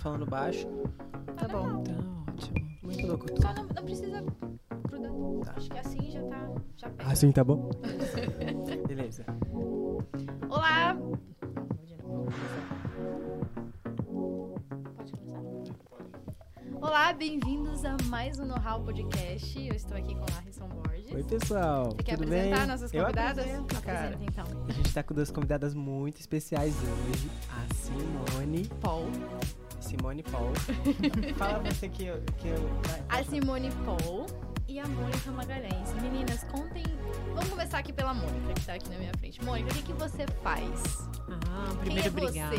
falando baixo. Tá bom. Tá ótimo. Muito locutor. Só não, não precisa grudar. Tá. Acho que assim já tá. Já pega. Assim tá bom? Beleza. Olá! Pode começar? Olá, bem-vindos a mais um Know-How Podcast. Eu estou aqui com a Harrison Borges. Oi, pessoal. Você quer Tudo apresentar bem? nossas Eu convidadas? apresento, cara. Apresenta, então. A gente tá com duas convidadas muito especiais hoje. A Simone. Paul. Simone Paul. Fala você que eu. Que eu vai, A Simone Paul e a Mônica Magalhães. Meninas, contem. Vamos começar aqui pela Mônica, que tá aqui na minha frente. Mônica, o que, que você faz? Ah, Quem primeiro, é você? obrigada.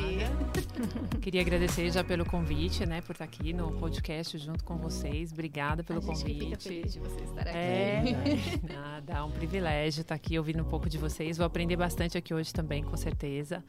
Queria agradecer já pelo convite, né, por estar aqui no podcast junto com vocês. Obrigada pelo a gente que fica convite. feliz de você estar aqui. É, nada, é um privilégio estar aqui ouvindo um pouco de vocês. Vou aprender bastante aqui hoje também, com certeza.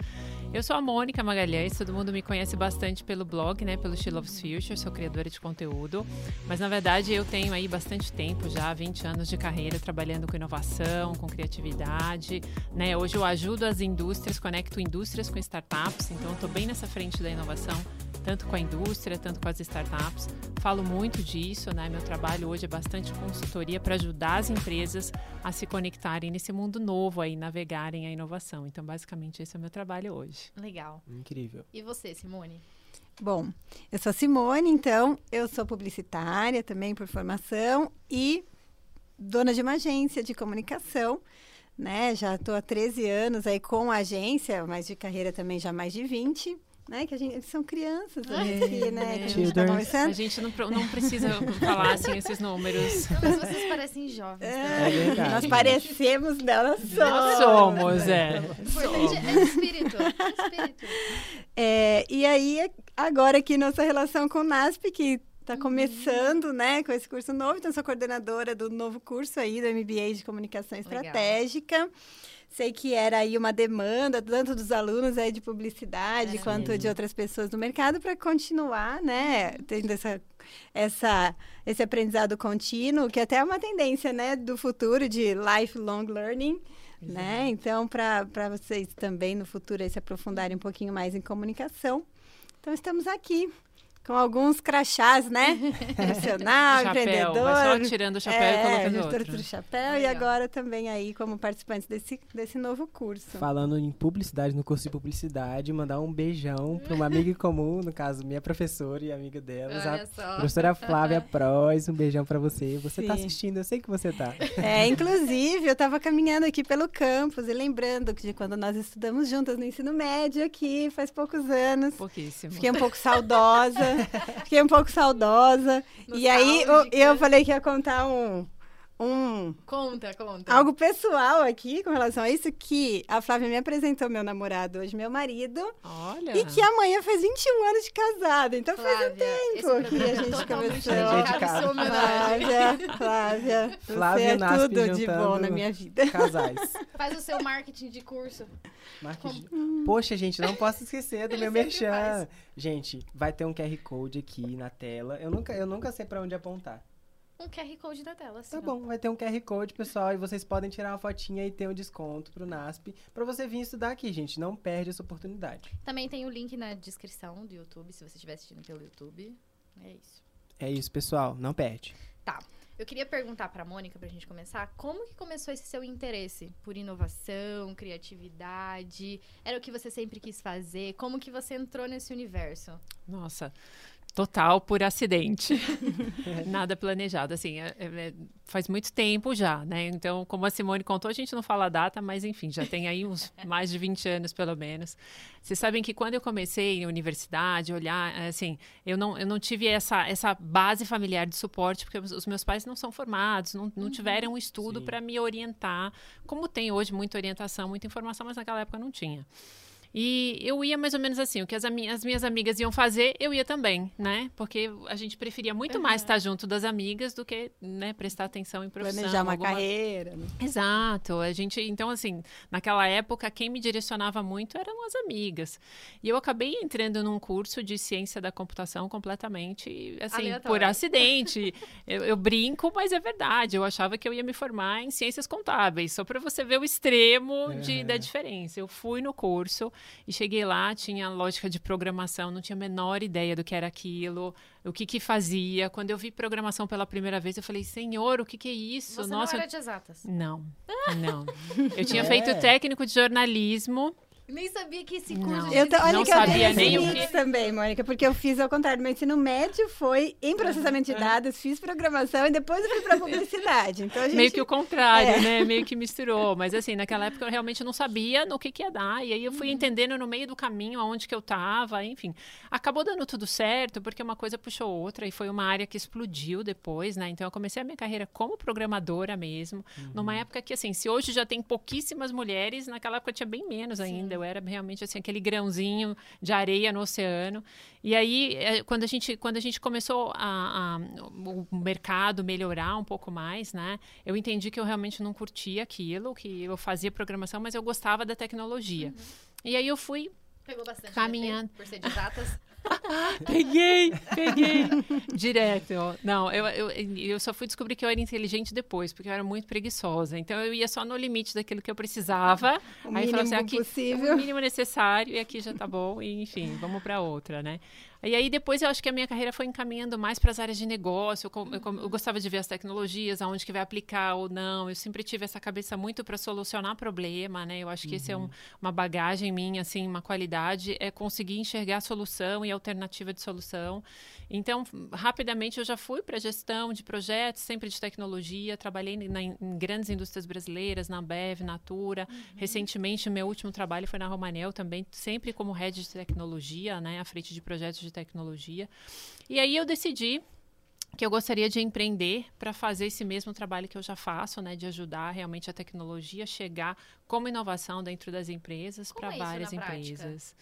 Eu sou a Mônica Magalhães, todo mundo me conhece bastante pelo blog, né, pelo She Loves Future, sou criadora de conteúdo. Mas na verdade eu tenho aí bastante tempo já, 20 anos de carreira trabalhando com inovação, com criatividade, né? Hoje eu ajudo as indústrias, conecto indústrias com startups, então estou bem nessa frente da inovação tanto com a indústria, tanto com as startups. Falo muito disso, né? Meu trabalho hoje é bastante consultoria para ajudar as empresas a se conectarem nesse mundo novo aí, navegarem a inovação. Então, basicamente, esse é o meu trabalho hoje. Legal. Incrível. E você, Simone? Bom, eu sou a Simone, então, eu sou publicitária também por formação e dona de uma agência de comunicação, né? Já estou há 13 anos aí com a agência, mas de carreira também já mais de 20, né? Que a gente, eles são crianças aqui, né? Que a gente tá Children. A conversando. gente não, não precisa falar assim esses números. Não, mas vocês parecem jovens. É verdade. Nós parecemos, não, nós somos. Nós somos, é. O importante é o espírito. É espírito. É, e aí, agora aqui nossa relação com o NASP, que está começando, né, com esse curso novo. Então, sou coordenadora do novo curso aí, do MBA de Comunicação Legal. Sei que era aí uma demanda, tanto dos alunos aí de publicidade, É quanto mesmo. de outras pessoas do mercado, para continuar, né, tendo essa, essa, esse aprendizado contínuo, que até é uma tendência, né, do futuro de lifelong learning, né? Então, para vocês também no futuro aí se aprofundarem um pouquinho mais em comunicação. Então, estamos aqui com alguns crachás, né? Profissional, empreendedor. vai só tirando o chapéu e é, colocando gestor outro. do chapéu e Legal. agora também aí como participantes desse, desse novo curso. Falando em publicidade, no curso de publicidade, mandar um beijão para uma amiga em comum, no caso, minha professora e amiga delas, a professora Flávia Prois. Um beijão para você. Você tá Sim. assistindo, eu sei que você tá. É, inclusive, eu estava caminhando aqui pelo campus e lembrando de quando nós estudamos juntas no ensino médio aqui, faz poucos anos. Pouquíssimo. Fiquei um pouco saudosa. Fiquei um pouco saudosa. E aí eu, eu falei que ia contar um, um Conta, conta. algo pessoal aqui com relação a isso, que a Flávia me apresentou meu namorado, hoje meu marido, Olha. e que amanhã faz 21 anos de casado. Então faz um Flávia, tempo que a é gente dedicado à Dedicado. sua homenagem. Flávia, Flávia, você Flávia é tudo de bom na minha vida. Casais. Faz o seu marketing de curso. Marketing. Poxa, gente, não posso esquecer do Ele meu sempre merchan. faz. Gente, vai ter um QR Code aqui na tela. Eu nunca, eu nunca sei pra onde apontar. Um QR Code na tela, assim. Tá ó. bom, vai ter um QR Code, pessoal, e vocês podem tirar uma fotinha e ter um desconto pro NASP pra você vir estudar aqui, gente. Não perde essa oportunidade. Também tem o link na descrição do YouTube, se você estiver assistindo pelo YouTube. É isso. É isso, pessoal, não perde. Eu queria perguntar pra Mônica, pra gente começar, como que começou esse seu interesse por inovação, criatividade? Era o que você sempre quis fazer? Como que você entrou nesse universo? Nossa, total por acidente. Nada planejado. Assim, é- é- faz muito tempo já, né? Então, como a Simone contou, a gente não fala a data, mas enfim, já tem aí uns mais de 20 anos, pelo menos. Vocês sabem que quando eu comecei em universidade, olhar, assim, eu não, eu não tive essa, essa base familiar de suporte, porque os meus pais não são formados, não, não tiveram um estudo para me orientar, como tem hoje muita orientação, muita informação, mas naquela época não tinha. E eu ia mais ou menos assim, o que as, as minhas amigas iam fazer, eu ia também, né? Porque a gente preferia muito mais estar junto das amigas do que, né, prestar atenção em profissão. Planejar uma alguma- carreira. né? Exato. A gente, então assim, naquela época quem me direcionava muito eram as amigas. E eu acabei entrando num curso de ciência da computação completamente assim, Aleatório. por acidente. eu, eu brinco, mas é verdade. Eu achava que eu ia me formar em ciências contábeis, só para você ver o extremo de, É. da diferença. Eu fui no curso, E cheguei lá, tinha lógica de programação, não tinha a menor ideia do que era aquilo, o que que fazia. Quando eu vi programação pela primeira vez, eu falei, senhor, o que que é isso? Você Nossa, não era de exatas. não, não. Eu tinha É. feito técnico de jornalismo. Nem sabia que esse curso de Eu tô, olha Não que eu sabia nem o que- também, Mônica, porque eu fiz ao contrário. Meu ensino médio foi em processamento de dados, fiz programação e depois eu fui para publicidade. Então a gente Meio que o contrário, É. né? Meio que misturou. Mas assim, naquela época eu realmente não sabia no que, que ia dar. E aí eu fui Uhum. entendendo no meio do caminho aonde que eu tava, enfim. Acabou dando tudo certo, porque uma coisa puxou outra e foi uma área que explodiu depois, né? Então eu comecei a minha carreira como programadora mesmo. Numa época que, assim, se hoje já tem pouquíssimas mulheres, naquela época tinha bem menos ainda. Eu era realmente assim, aquele grãozinho de areia no oceano. E aí, eh, quando a gente, quando a gente começou a, a- o mercado melhorar um pouco mais, né? Eu entendi que eu realmente não curtia aquilo, que eu fazia programação, mas eu gostava da tecnologia. E aí eu fui Pegou bastante Caminhando. DP, por ser de exatas. Peguei, peguei. Direto. Não, eu, eu, eu só fui descobrir que eu era inteligente depois, porque eu era muito preguiçosa. Então eu ia só no limite daquilo que eu precisava. o Aí mínimo assim, aqui, possível. o mínimo necessário e aqui já tá bom. E, enfim, vamos para outra, né? E aí depois eu acho que a minha carreira foi encaminhando mais para as áreas de negócio. Eu, eu eu gostava de ver as tecnologias, aonde que vai aplicar ou não. Eu sempre tive essa cabeça muito para solucionar problema, né? Eu acho que esse é um, uma bagagem minha, assim, uma qualidade é conseguir enxergar a solução e a alternativa de solução. Então, rapidamente eu já fui para gestão de projetos, sempre de tecnologia. Trabalhei na- em grandes indústrias brasileiras, na Bev, Natura. Recentemente, meu último trabalho foi na Romanel também, sempre como head de tecnologia, né, à frente de projetos de tecnologia. E aí eu decidi que eu gostaria de empreender para fazer esse mesmo trabalho que eu já faço, né, de ajudar realmente a tecnologia a chegar como inovação dentro das empresas para é isso várias na prática? empresas.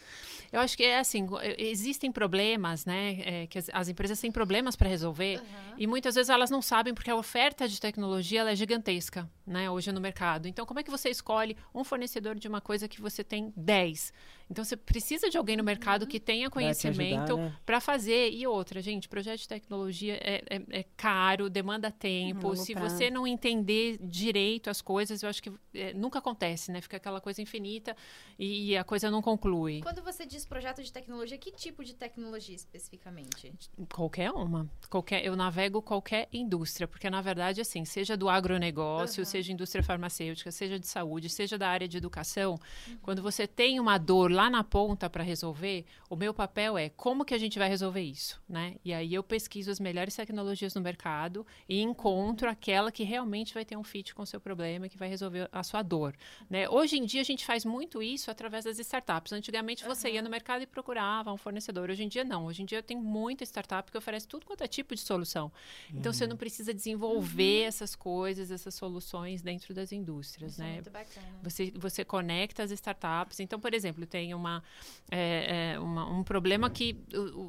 Eu acho que é assim, eh, existem problemas, né, é, que as, as empresas têm problemas para resolver Aham. e muitas vezes elas não sabem porque a oferta de tecnologia ela é gigantesca, né, hoje no mercado. Então, como é que você escolhe um fornecedor de uma coisa que você tem 10? Então, você precisa de alguém no mercado que tenha conhecimento né? para fazer. E outra, gente, projeto de tecnologia é, é- é caro, demanda tempo. Longo Se prazo. você não entender direito as coisas, eu acho que é, nunca acontece, né? Fica aquela coisa infinita e, a coisa não conclui. Quando você diz projeto de tecnologia, que tipo de tecnologia especificamente? Qualquer uma. Qualquer, eu navego qualquer indústria, porque na verdade, assim, seja do agronegócio, Aham. seja indústria farmacêutica, seja de saúde, seja da área de educação, Uhum. quando você tem uma dor lá na ponta para resolver, o meu papel é como que a gente vai resolver isso, né? E aí eu pesquiso as melhores tecnologias no mercado e encontro Uhum. aquela que realmente vai ter um fit com o seu problema, que vai resolver a sua dor, né? Hoje em dia a gente faz muito isso através das startups. Antigamente você ia no mercado e procurava um fornecedor. Hoje em dia não. Hoje em dia tem muita startup que oferece tudo quanto é tipo de solução. Então você não precisa desenvolver essas coisas, essas soluções dentro das indústrias, Isso é né? muito bacana. Você, você conecta as startups. Então, por exemplo, tem uma, é, é, uma- um problema que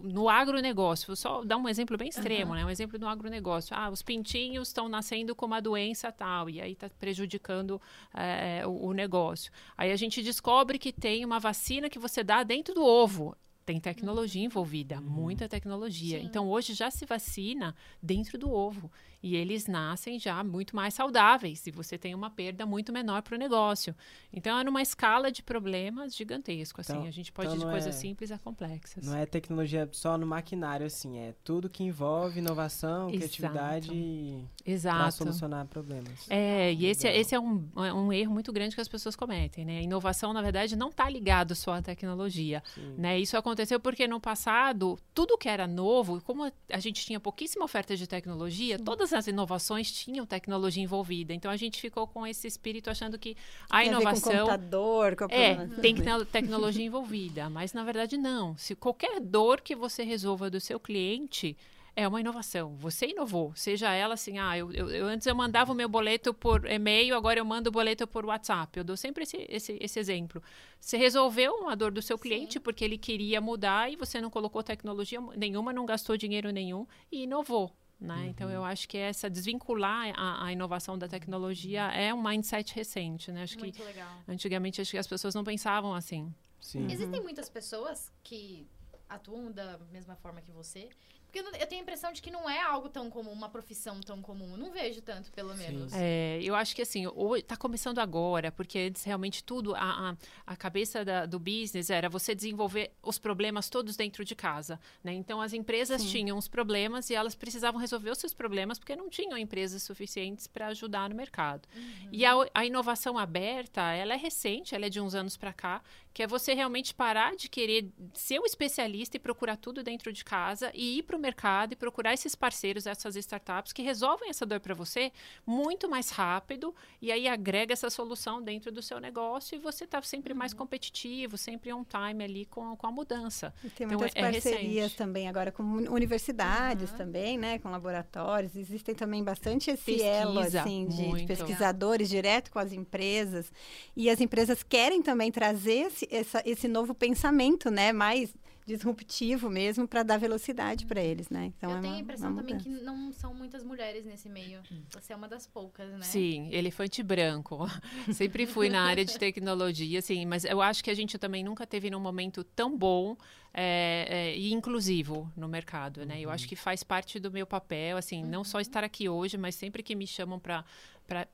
no agronegócio, vou só dar um exemplo bem extremo, né? Um exemplo no agronegócio. Ah, os pintinhos estão nascendo com uma doença tal, e aí está prejudicando é, o, o negócio. Aí a gente descobre que tem uma vacina que você dá dentro do ovo. Tem tecnologia envolvida, muita tecnologia. Sim. Então, hoje já se vacina dentro do ovo. E eles nascem já muito mais saudáveis. E você tem uma perda muito menor para o negócio. Então, é numa escala de problemas gigantesco. Assim. Então- a gente pode então ir de coisas é- simples a complexas. Não é tecnologia só no maquinário, assim, é tudo que envolve inovação, Exato. criatividade para solucionar problemas. É, e esse, Legal. esse é um, é um erro muito grande que as pessoas cometem, né? A inovação, na verdade, não está ligado só à tecnologia, Sim. né? Isso aconteceu porque no passado, tudo que era novo, como a gente tinha pouquíssima oferta de tecnologia, todas as inovações tinham tecnologia envolvida. Então, a gente ficou com esse espírito achando que a Tem a ver com inovação... computador, com a É, programação. tem que ter tecnologia envolvida, mas na verdade não. Se qualquer dor que você resolva do seu cliente é uma inovação. Você inovou, seja ela assim, ah, eu, eu- eu- antes eu mandava o meu boleto por e-mail, agora eu mando o boleto por WhatsApp. Eu dou sempre esse, esse, esse exemplo. Você resolveu uma dor do seu cliente porque ele queria mudar e você não colocou tecnologia nenhuma, não gastou dinheiro nenhum e inovou. Né? Então, eu acho que essa desvincular a, a inovação da tecnologia é um mindset recente. Né? Acho que Muito legal. Antigamente, acho que as pessoas não pensavam assim. Sim. Existem muitas pessoas que atuam da mesma forma que você, Porque eu, tenho a impressão de que não é algo tão comum, uma profissão tão comum. Eu não vejo tanto, pelo Sim. menos. É, eu acho que assim, hoje tá começando agora, porque antes realmente tudo, a, a, a cabeça da- do business era você desenvolver os problemas todos dentro de casa, né? Então as empresas tinham os problemas e elas precisavam resolver os seus problemas porque não tinham empresas suficientes para ajudar no mercado. E a, a inovação aberta, ela é recente, ela é de uns anos para cá, que é você realmente parar de querer ser o especialista e procurar tudo dentro de casa e ir para o mercado e procurar esses parceiros, essas startups que resolvem essa dor para você muito mais rápido e aí agrega essa solução dentro do seu negócio e você está sempre mais competitivo, sempre on time ali com, com a mudança. E tem Então, muitas é- é parcerias recente. também agora com universidades Aham. também, né? Com laboratórios. Existem também bastante esse Pesquisa, elo, assim, de, de pesquisadores direto com as empresas. E as empresas querem também trazer esse, essa- esse novo pensamento, né? Mais disruptivo mesmo, para dar velocidade para eles, né? Então, eu é tenho uma- a impressão também que não são muitas mulheres nesse meio. Você é uma das poucas, né? Sim, elefante branco. Sempre fui na área de tecnologia, assim, mas eu acho que a gente também nunca teve num momento tão bom é, é, e inclusivo no mercado, né? Eu acho que faz parte do meu papel, assim, não só estar aqui hoje, mas sempre que me chamam para para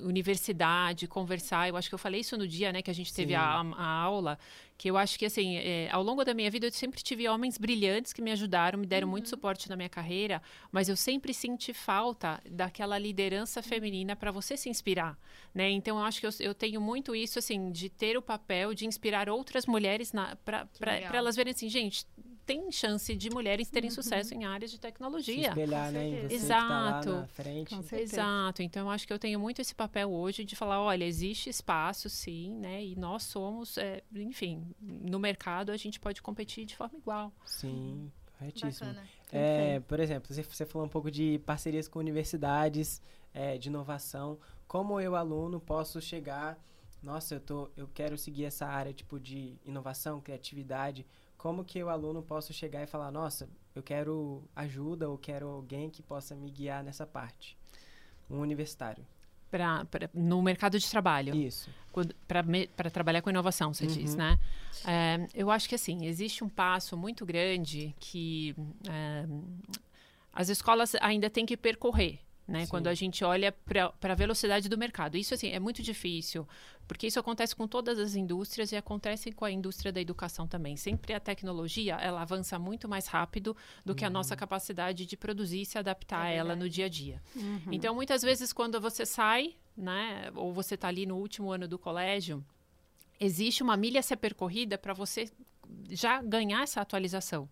universidade conversar. Eu acho que eu falei isso no dia né que a gente teve a, a aula que eu acho que assim é, ao longo da minha vida eu sempre tive homens brilhantes que me ajudaram me deram muito suporte na minha carreira mas eu sempre senti falta daquela liderança feminina para você se inspirar né? Então eu acho que eu, eu tenho muito isso assim de ter o papel de inspirar outras mulheres para elas verem assim gente tem chance de mulheres terem sucesso em áreas de Se tecnologia espelhar, né? Tá lá Exato. na frente. Com certeza. Exato. Então, eu acho que eu tenho muito esse papel hoje de falar, olha, existe espaço, sim, né? E nós somos, é, enfim, no mercado a gente pode competir de forma igual. Sim, corretíssimo. Bacana. É, por exemplo, você, você falou um pouco de parcerias com universidades, é, de inovação. Como eu, aluno, posso chegar... Nossa, eu, tô, eu quero seguir essa área tipo de inovação, criatividade. Como que eu, aluno, posso chegar e falar, nossa, eu quero ajuda ou quero alguém que possa me guiar nessa parte? Um universitário. Pra, pra- no mercado de trabalho. Isso. para trabalhar com inovação, você diz, Uhum. né? É, eu acho que assim existe um passo muito grande que é, as escolas ainda têm que percorrer. Né, quando a gente olha para a velocidade do mercado. Isso assim, é muito difícil, porque isso acontece com todas as indústrias e acontece com a indústria da educação também. Sempre a tecnologia ela avança muito mais rápido do que a nossa capacidade de produzir e se adaptar a É ela verdade. no dia a dia. Uhum. Então, muitas vezes, quando você sai, né, ou você está ali no último ano do colégio, existe uma milha a ser percorrida para você já ganhar essa atualização.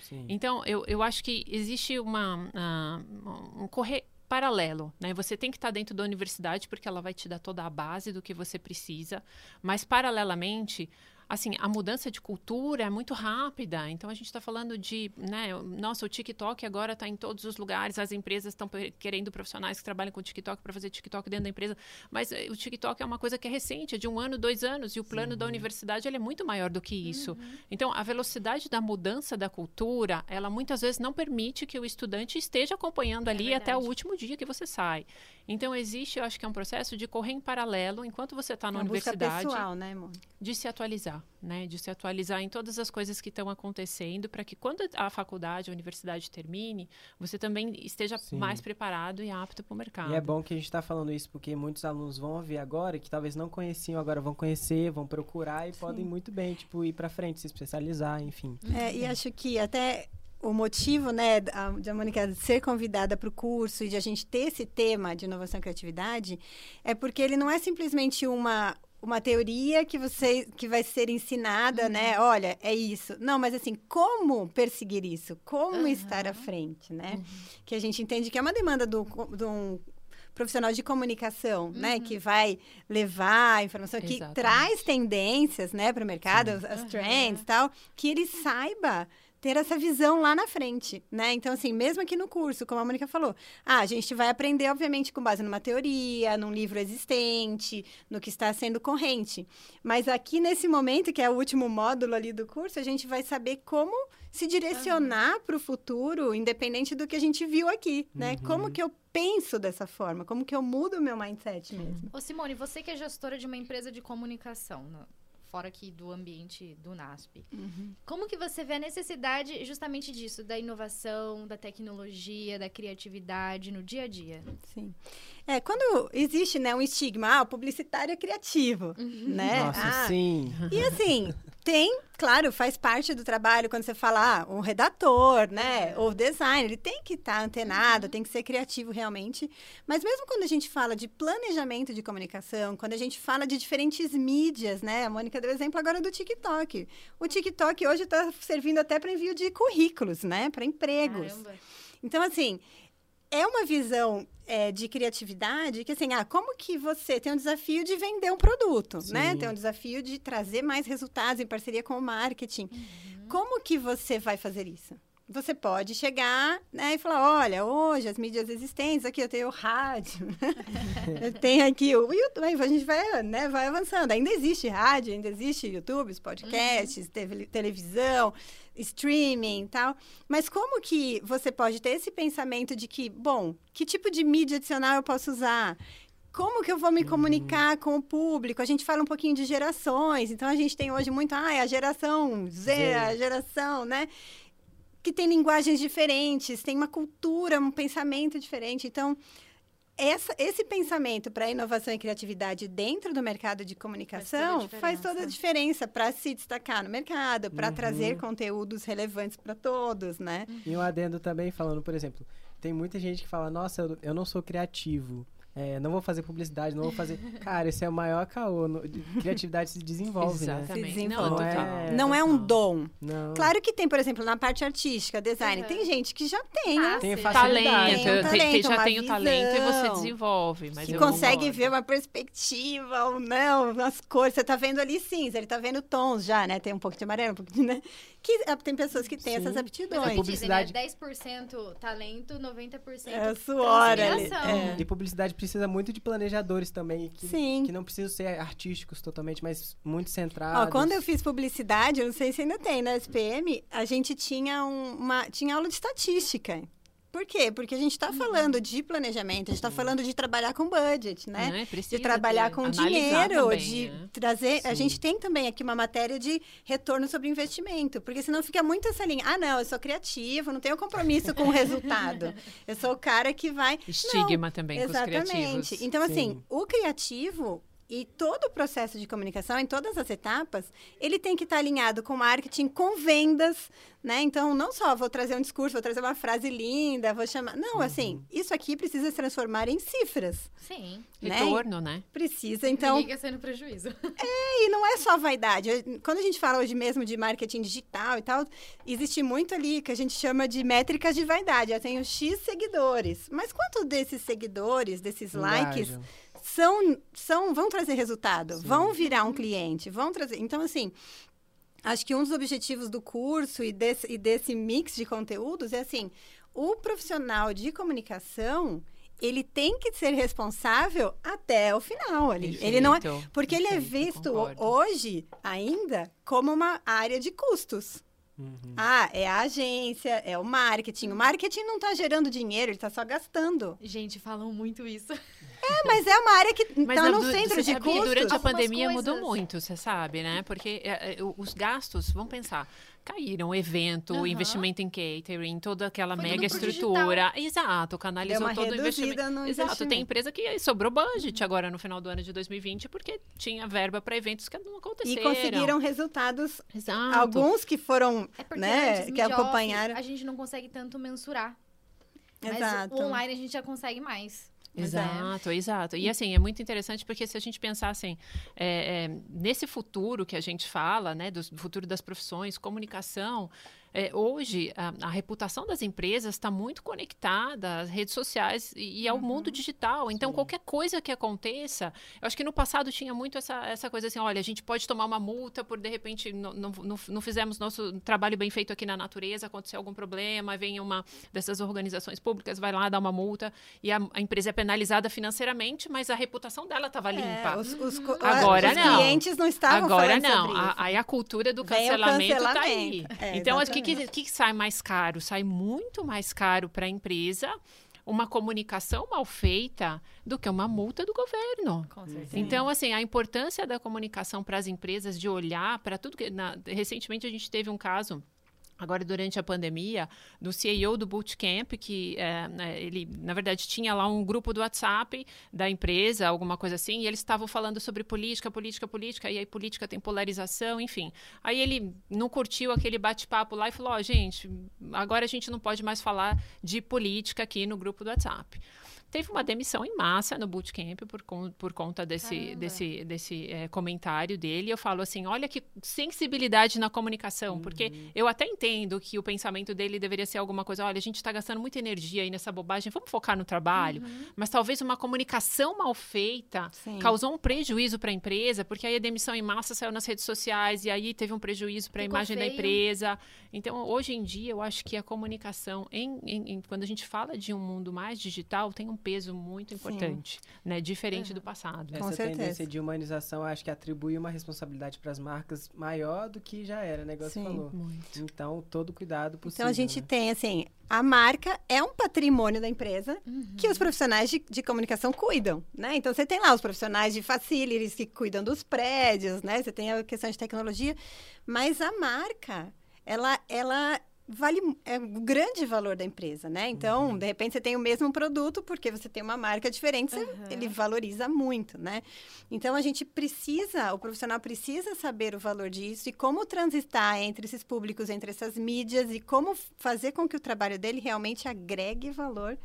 Sim. Então, eu, eu acho que existe uma, ah, um correr paralelo, né? Você tem que estar dentro da universidade porque ela vai te dar toda a base do que você precisa, mas paralelamente, assim, a mudança de cultura é muito rápida. Então a gente está falando de, né? Nossa, o TikTok agora está em todos os lugares. As empresas estão querendo profissionais que trabalham com TikTok para fazer TikTok dentro da empresa. Mas eh, o TikTok é uma coisa que é recente, é de um ano, dois anos, e o plano da universidade ele é muito maior do que isso. Então a velocidade da mudança da cultura, ela muitas vezes não permite que o estudante esteja acompanhando ali até o último dia que você sai. Então existe, eu acho que é um processo de correr em paralelo enquanto você está na Uma busca universidade pessoal, né, amor? de se atualizar, né? De se atualizar em todas as coisas que estão acontecendo, para que quando a faculdade, a universidade termine, você também esteja Sim. mais preparado e apto para o mercado. E é bom que a gente está falando isso porque muitos alunos vão ouvir agora que talvez não conheciam, agora vão conhecer, vão procurar e podem muito bem, tipo, ir para frente, se especializar, enfim. É, e acho que até o motivo, né, de a Mônica ser convidada para o curso e de a gente ter esse tema de inovação e criatividade é porque ele não é simplesmente uma uma teoria que você que vai ser ensinada, né? Olha, é isso. Não, mas assim, como perseguir isso? Como Aham. estar à frente, né? Que a gente entende que é uma demanda do, de um profissional de comunicação, né? Que vai levar a informação, que Exatamente. traz tendências, né, para o mercado, as, as trends e tal, que ele saiba ter essa visão lá na frente, né? Então, assim, mesmo aqui no curso, como a Mônica falou, ah, a gente vai aprender, obviamente, com base numa teoria, num livro existente, no que está sendo corrente. Mas aqui, nesse momento, que é o último módulo ali do curso, a gente vai saber como se direcionar para o futuro, independente do que a gente viu aqui, né? Uhum. Como que eu penso dessa forma? Como que eu mudo o meu mindset mesmo? Ô Simone, você que é gestora de uma empresa de comunicação, no- fora aqui do ambiente do NASP. Uhum. Como que você vê a necessidade justamente disso, da inovação, da tecnologia, da criatividade no dia a dia? Sim. É, quando existe, né, um estigma, ah, o publicitário é criativo, né? Nossa, Ah, sim. E assim, tem, claro, faz parte do trabalho quando você fala, ah, o redator, né? Ou o designer, ele tem que estar antenado, tem que ser criativo realmente. Mas mesmo quando a gente fala de planejamento de comunicação, quando a gente fala de diferentes mídias, né? A Mônica deu exemplo agora do TikTok. O TikTok hoje está servindo até para envio de currículos, né? Para empregos. Caramba. Então, assim, é uma visão é, de criatividade que, assim, ah, como que você tem um desafio de vender um produto, né? Sim. Tem um desafio de trazer mais resultados em parceria com o marketing. Como que você vai fazer isso? Você pode chegar né, e falar, olha, hoje as mídias existentes, aqui eu tenho o rádio, eu tenho aqui o YouTube, a gente vai, né, vai avançando. Ainda existe rádio, ainda existe YouTube, podcasts, teve- televisão, streaming e tal. Mas como que você pode ter esse pensamento de que, bom, que tipo de mídia adicional eu posso usar? Como que eu vou me comunicar com o público? A gente fala um pouquinho de gerações, então a gente tem hoje muito, ah, é a geração Z, Z. a geração, né? Que tem linguagens diferentes, tem uma cultura, um pensamento diferente. Então, essa- esse pensamento para inovação e criatividade dentro do mercado de comunicação faz toda a diferença para se destacar no mercado, para Uhum. trazer conteúdos relevantes para todos, né? E um adendo também falando, por exemplo, tem muita gente que fala, nossa, eu, eu não sou criativo. É, não vou fazer publicidade, não vou fazer. Cara, esse é o maior caô. no- de- criatividade se desenvolve, né? Exatamente. desenvolve. Não, Não total. é- Não é um dom. Não. Claro que tem, por exemplo, na parte artística, design, Uhum. tem gente que já tem, Ah, Tem facilidade. Talento, Tem um tem- tem- talento, já tem o talento e você desenvolve. Mas que eu consegue ver uma perspectiva ou não, as cores. Você tá vendo ali cinza, ele tá vendo tons já, né? Tem um pouco de amarelo, um pouco de, né? Que ah, tem pessoas que têm Sim. essas Mas aptidões. é publicidade- dizem, né? 10% talento, 90% É suor ali. É. E publicidade precisa muito de planejadores também, que, Sim. que não precisam ser artísticos totalmente, mas muito Ó, centrados. quando eu fiz publicidade, eu não sei se ainda tem, na SPM, a gente tinha um- uma tinha aula de estatística. Por quê? Porque a gente está falando de planejamento, a gente está falando de trabalhar com budget, né? Precisa de trabalhar com dinheiro, também, de né? trazer. A Sim. gente tem também aqui uma matéria de retorno sobre investimento, porque senão fica muito essa linha. Ah, não, eu sou criativo, não tenho compromisso com o resultado. Eu sou o cara que vai. Estigma também com os Exatamente. criativos. Então, assim, Sim. o criativo e todo o processo de comunicação, em todas as etapas, ele tem que estar alinhado com marketing, com vendas, né? Então, não só vou trazer um discurso, vou trazer uma frase linda, vou chamar. Não, assim, isso aqui precisa se transformar em cifras. Sim. né? Retorno, né? Precisa, então. Liga sendo prejuízo. E não é só vaidade. Quando a gente fala hoje mesmo de marketing digital e tal, existe muito ali que a gente chama de métricas de vaidade. Eu tenho X seguidores. Mas quanto desses seguidores, desses likes. São, são vão trazer resultado? Sim. Vão virar um cliente? Vão trazer. Então, assim. Acho que um dos objetivos do curso e desse, e desse mix de conteúdos é assim: o profissional de comunicação ele tem que ser responsável até o final ali. Ele não é, Perfeito, porque ele é visto hoje ainda como uma área de custos. Uhum. Ah, é a agência, é o marketing. O marketing não está gerando dinheiro, ele está só gastando. Gente, falam muito isso. É, mas é uma área que está no du- centro de custos. durante a pandemia mudou coisas. muito, você sabe, né? Porque é, é, os gastos, vamos pensar, caíram, evento, Aham. investimento em catering, toda aquela Foi mega estrutura. Exato, Deu canalizou uma todo o investimento. Exato, investimento. tem empresa que sobrou budget agora no final do ano de 2020 porque tinha verba para eventos que não E aconteceram. conseguiram resultados, Exato. alguns que foram, É porque né, antes, que acompanharam. a gente não consegue tanto mensurar. Mas Exato. o online a gente já consegue mais. Mas é- Exato, exato. E assim, é muito interessante porque se a gente pensar assim, é, é, nesse futuro que a gente fala, né, do futuro das profissões, comunicação, é, hoje a, a reputação das empresas está muito conectada às redes sociais e, e ao mundo digital. Então, qualquer coisa que aconteça, eu acho que no passado tinha muito essa, essa coisa assim, olha, a gente pode tomar uma multa por, de repente, não, não, não- não fizemos nosso trabalho bem feito aqui na natureza, aconteceu algum problema, vem uma dessas organizações públicas, vai lá dar uma multa e a, a empresa é penalizada financeiramente, mas a reputação dela estava limpa. É, os, os co- Agora os não. clientes não estavam Agora não, a- aí a cultura do cancelamento está aí. É, então, acho que. Que, que sai mais caro? Sai muito mais caro para a empresa uma comunicação mal feita do que uma multa do governo. Com certeza. Então, assim, a importância da comunicação para as empresas de olhar para tudo que. na- recentemente a gente teve um caso. Agora, durante a pandemia, do CEO do Bootcamp, que é, né, ele, na verdade, tinha lá um grupo do WhatsApp da empresa, alguma coisa assim, e eles estavam falando sobre política, política, política, e aí política tem polarização, enfim. Aí ele não curtiu aquele bate-papo lá e falou: Ó, gente, agora a gente não pode mais falar de política aqui no grupo do WhatsApp. Teve uma demissão em massa no bootcamp por, por conta desse, Caramba. desse, desse eh, comentário dele. Eu falo assim: olha que sensibilidade na comunicação, porque eu até entendo que o pensamento dele deveria ser alguma coisa: olha, a gente está gastando muita energia aí nessa bobagem, vamos focar no trabalho. Mas talvez uma comunicação mal feita Sim. causou um prejuízo para a empresa, porque aí a demissão em massa saiu nas redes sociais e aí teve um prejuízo para a imagem da feio. empresa. Então, hoje em dia, eu acho que a comunicação, em, em- em- quando a gente fala de um mundo mais digital, tem um peso muito importante, né? Diferente do passado. Com Essa certeza. tendência de humanização, acho que atribui uma responsabilidade para as marcas maior do que já era, né? Igual você Sim. falou. Muito. Então, todo cuidado possível. Então a gente né? tem assim, a marca é um patrimônio da empresa que os profissionais de, de comunicação cuidam, né? Então você tem lá os profissionais de facilities que cuidam dos prédios, né? Você tem a questão de tecnologia, mas a marca, ela, ela vale é o grande valor da empresa, né? Então, de repente você tem o mesmo produto porque você tem uma marca diferente, você- Aham. ele valoriza muito, né? Então a gente precisa, o profissional precisa saber o valor disso e como transitar entre esses públicos, entre essas mídias e como fazer com que o trabalho dele realmente agregue valor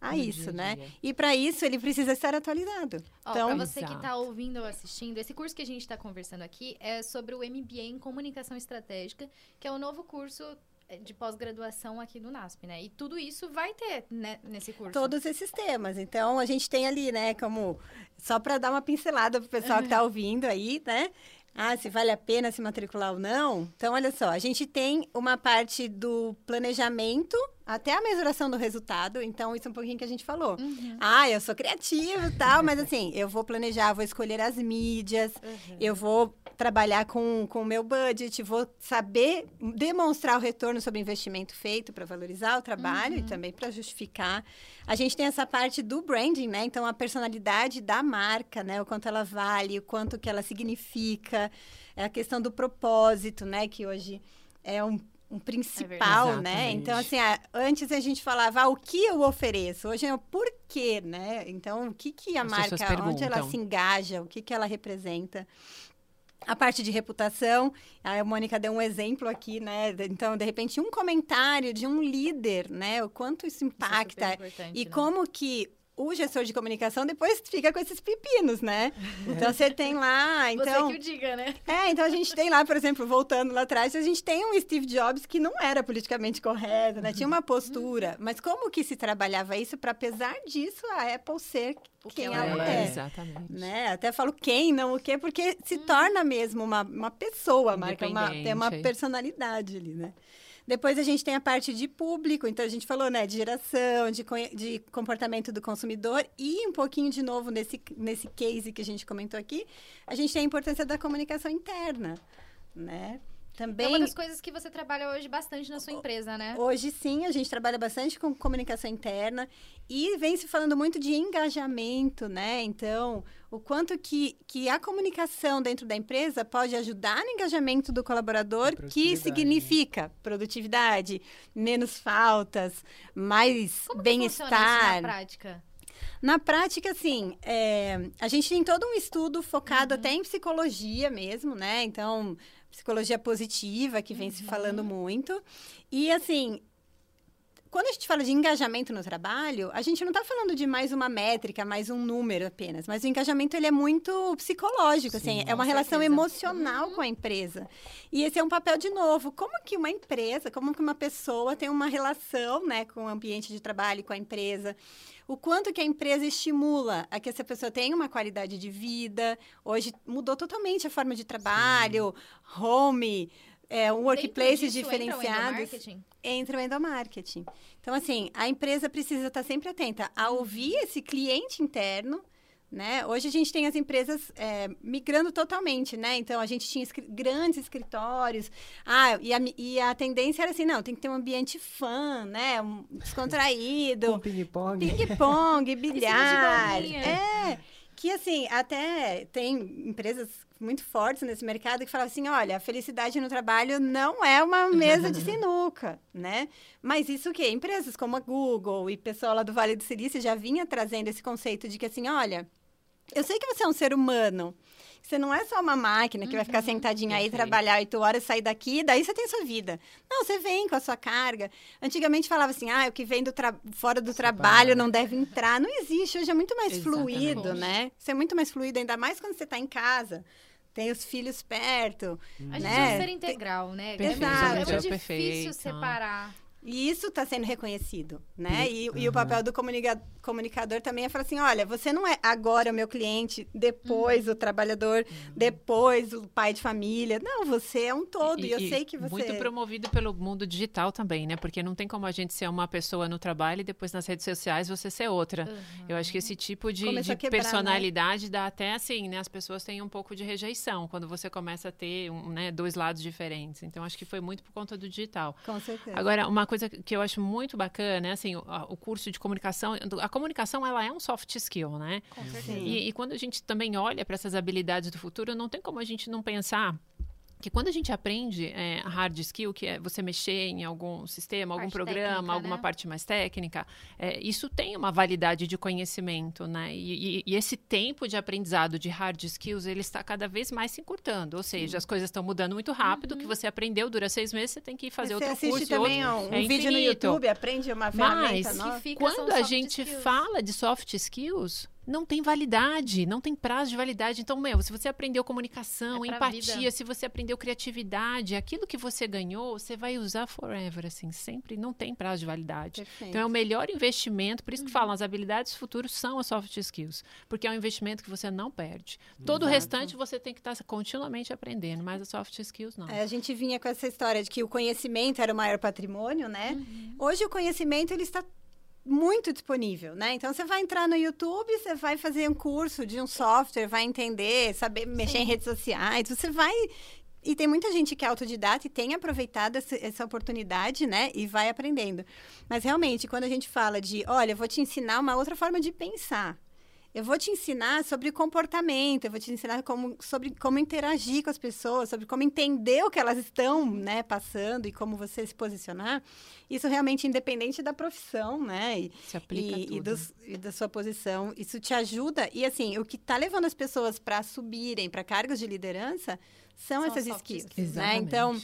a No isso, né? dia. E para isso ele precisa estar atualizado. Ó, Então, pra você que Exato. tá ouvindo ou assistindo, esse curso que a gente tá conversando aqui é sobre o MBA em Comunicação Estratégica, que é o novo curso de pós-graduação aqui do NASP, né? E tudo isso vai ter né, nesse curso. todos esses temas. Então a gente tem ali, né, como só para dar uma pincelada pro pessoal que está ouvindo aí, né? Ah, se vale a pena se matricular ou não. Então, olha só, a gente tem uma parte do planejamento até a mesuração do resultado. Então, isso é um pouquinho que a gente falou. Uhum. Ah, eu sou criativo e tal, mas assim, eu vou planejar, vou escolher as mídias, Uhum. eu vou trabalhar com com o meu budget, vou saber demonstrar o retorno sobre o investimento feito para valorizar o trabalho e também para justificar. A gente tem essa parte do branding, né? Então, a personalidade da marca, né? O quanto ela vale, o quanto que ela significa, é a questão do propósito, né? Que hoje é um, um principal, verdade. né? Então, assim, antes a gente falava ah, o que eu ofereço, hoje é o porquê, né? Então, o que, que a As marca, onde ela se engaja, o que, que ela representa. A parte de reputação, a Mônica deu um exemplo aqui, né? Então, de repente, um comentário de um líder, né? O quanto isso Isso é impacta e né? como que o gestor de comunicação depois fica com esses pepinos, né? Então, você tem lá, então... Você que o diga, né? É, então a gente tem lá, por exemplo, voltando lá atrás, a gente tem um Steve Jobs que não era politicamente correto, né? Tinha uma postura. Mas como que se trabalhava isso para, apesar disso, a Apple ser quem ela ela é. é? Exatamente. Né? Até falo quem, não o quê, porque se torna mesmo uma, uma pessoa, marca, uma, tem uma personalidade ali, né? Depois a gente tem a parte de público, então a gente falou, né, de geração, de, de comportamento do consumidor e um pouquinho de novo nesse, nesse case que a gente comentou aqui, a gente tem a importância da comunicação interna, né? É Também uma das coisas que você trabalha hoje bastante na sua empresa, né? Hoje sim, a gente trabalha bastante com comunicação interna e vem se falando muito de engajamento, né? Então, o quanto que, que a comunicação dentro da empresa pode ajudar no engajamento do colaborador, que significa produtividade, menos faltas, mais Como que funciona isso na bem-estar. prática? Na prática, assim, é, a gente tem todo um estudo focado até em psicologia mesmo, né? Então, psicologia positiva, que vem se falando muito. E, assim, quando a gente fala de engajamento no trabalho, a gente não está falando de mais uma métrica, mais um número apenas, mas o engajamento ele é muito psicológico, assim, Sim. é uma relação certeza. emocional com a empresa. E esse é um papel de novo, como que uma empresa, como que uma pessoa tem uma relação, né, com o ambiente de trabalho, com a empresa, o quanto que a empresa estimula a que essa pessoa tenha uma qualidade de vida. Hoje mudou totalmente a forma de trabalho, home, é, um workplace Dentro disso, diferenciados Entra o endomarketing? entra o endomarketing. Então, assim, a empresa precisa estar sempre atenta a ouvir esse cliente interno, Né? Hoje a gente tem as empresas é, migrando totalmente, né? Então a gente tinha grandes escritórios, ah, e a, e a tendência era assim, não, tem que ter um ambiente fã, né? Um, descontraído. Com ping-pong. Ping-pong, bilhar. é. Que assim, até tem empresas muito fortes nesse mercado que falam assim: olha, a felicidade no trabalho não é uma mesa de sinuca, né? Mas isso que empresas como a Google e pessoal lá do Vale do Silício já vinha trazendo esse conceito de que assim, olha, eu sei que você é um ser humano. Você não é só uma máquina que uhum, vai ficar uhum. sentadinha aí, trabalhar oito horas, sair daqui, daí você tem sua vida. Não, você vem com a sua carga. Antigamente falava assim, ah, o que vem do fora do trabalho não deve entrar. Não existe, hoje é muito mais Exatamente. fluido, né? Isso é muito mais fluido, ainda mais quando você está em casa tem os filhos perto. A gente né? é um ser integral, né? Perfeito. É muito, é muito difícil separar. E isso está sendo reconhecido, né? E, uhum. e, o papel do comunica comunicador também é falar assim, olha, você não é agora o meu cliente, depois uhum. o trabalhador, uhum. depois o pai de família. Não, você é um todo e, e eu sei que você... Muito promovido pelo mundo digital também, né? Porque não tem como a gente ser uma pessoa no trabalho e depois nas redes sociais você ser outra. Eu acho que esse tipo de, de quebrar, né? personalidade né? dá até assim, né? As pessoas têm um pouco de rejeição quando você começa a ter um, né, dois lados diferentes. Então, acho que foi muito por conta do digital. Com certeza. Agora, uma coisa que eu acho muito bacana é assim, o, o, curso de comunicação. A comunicação ela é um soft skill, né? Com certeza. E, e quando a gente também olha para essas habilidades do futuro, não tem como a gente não pensar que quando a gente aprende é, hard skill, que é você mexer em algum sistema, parte algum programa, técnica, alguma né? parte mais técnica, é, isso tem uma validade de conhecimento, né? E, e, e, esse tempo de aprendizado de hard skills, ele está cada vez mais se encurtando. Ou seja, Sim. as coisas estão mudando muito rápido, o uhum. que você aprendeu dura seis meses, você tem que fazer você outro curso. também outro, um, é vídeo no YouTube, aprende uma ferramenta Mas, nova. quando a gente skills. fala de soft skills, não tem validade, não tem prazo de validade. Então, meu, se você aprendeu comunicação, é empatia, vida. se você aprendeu criatividade, aquilo que você ganhou, você vai usar forever, assim, sempre não tem prazo de validade. Perfeito. Então, é o melhor investimento, por isso que uhum. falam, as habilidades futuras são as soft skills, porque é um investimento que você não perde. Todo Exato. o restante você tem que estar continuamente aprendendo, mas as soft skills não. É, a gente vinha com essa história de que o conhecimento era o maior patrimônio, né? Uhum. Hoje o conhecimento ele está muito disponível, né? Então você vai entrar no YouTube, você vai fazer um curso de um software, vai entender, saber mexer Sim. em redes sociais, você vai e tem muita gente que é autodidata e tem aproveitado essa, essa, oportunidade, né? E vai aprendendo. Mas realmente, quando a gente fala de, olha, eu vou te ensinar uma outra forma de pensar. Eu vou te ensinar sobre comportamento, eu vou te ensinar como, sobre como interagir com as pessoas, sobre como entender o que elas estão né, passando e como você se posicionar. Isso realmente independente da profissão, né? E, se aplica e, tudo. E, dos, e, da sua posição. Isso te ajuda. E assim, o que está levando as pessoas para subirem para cargos de liderança são, são essas skills. skills né? Então,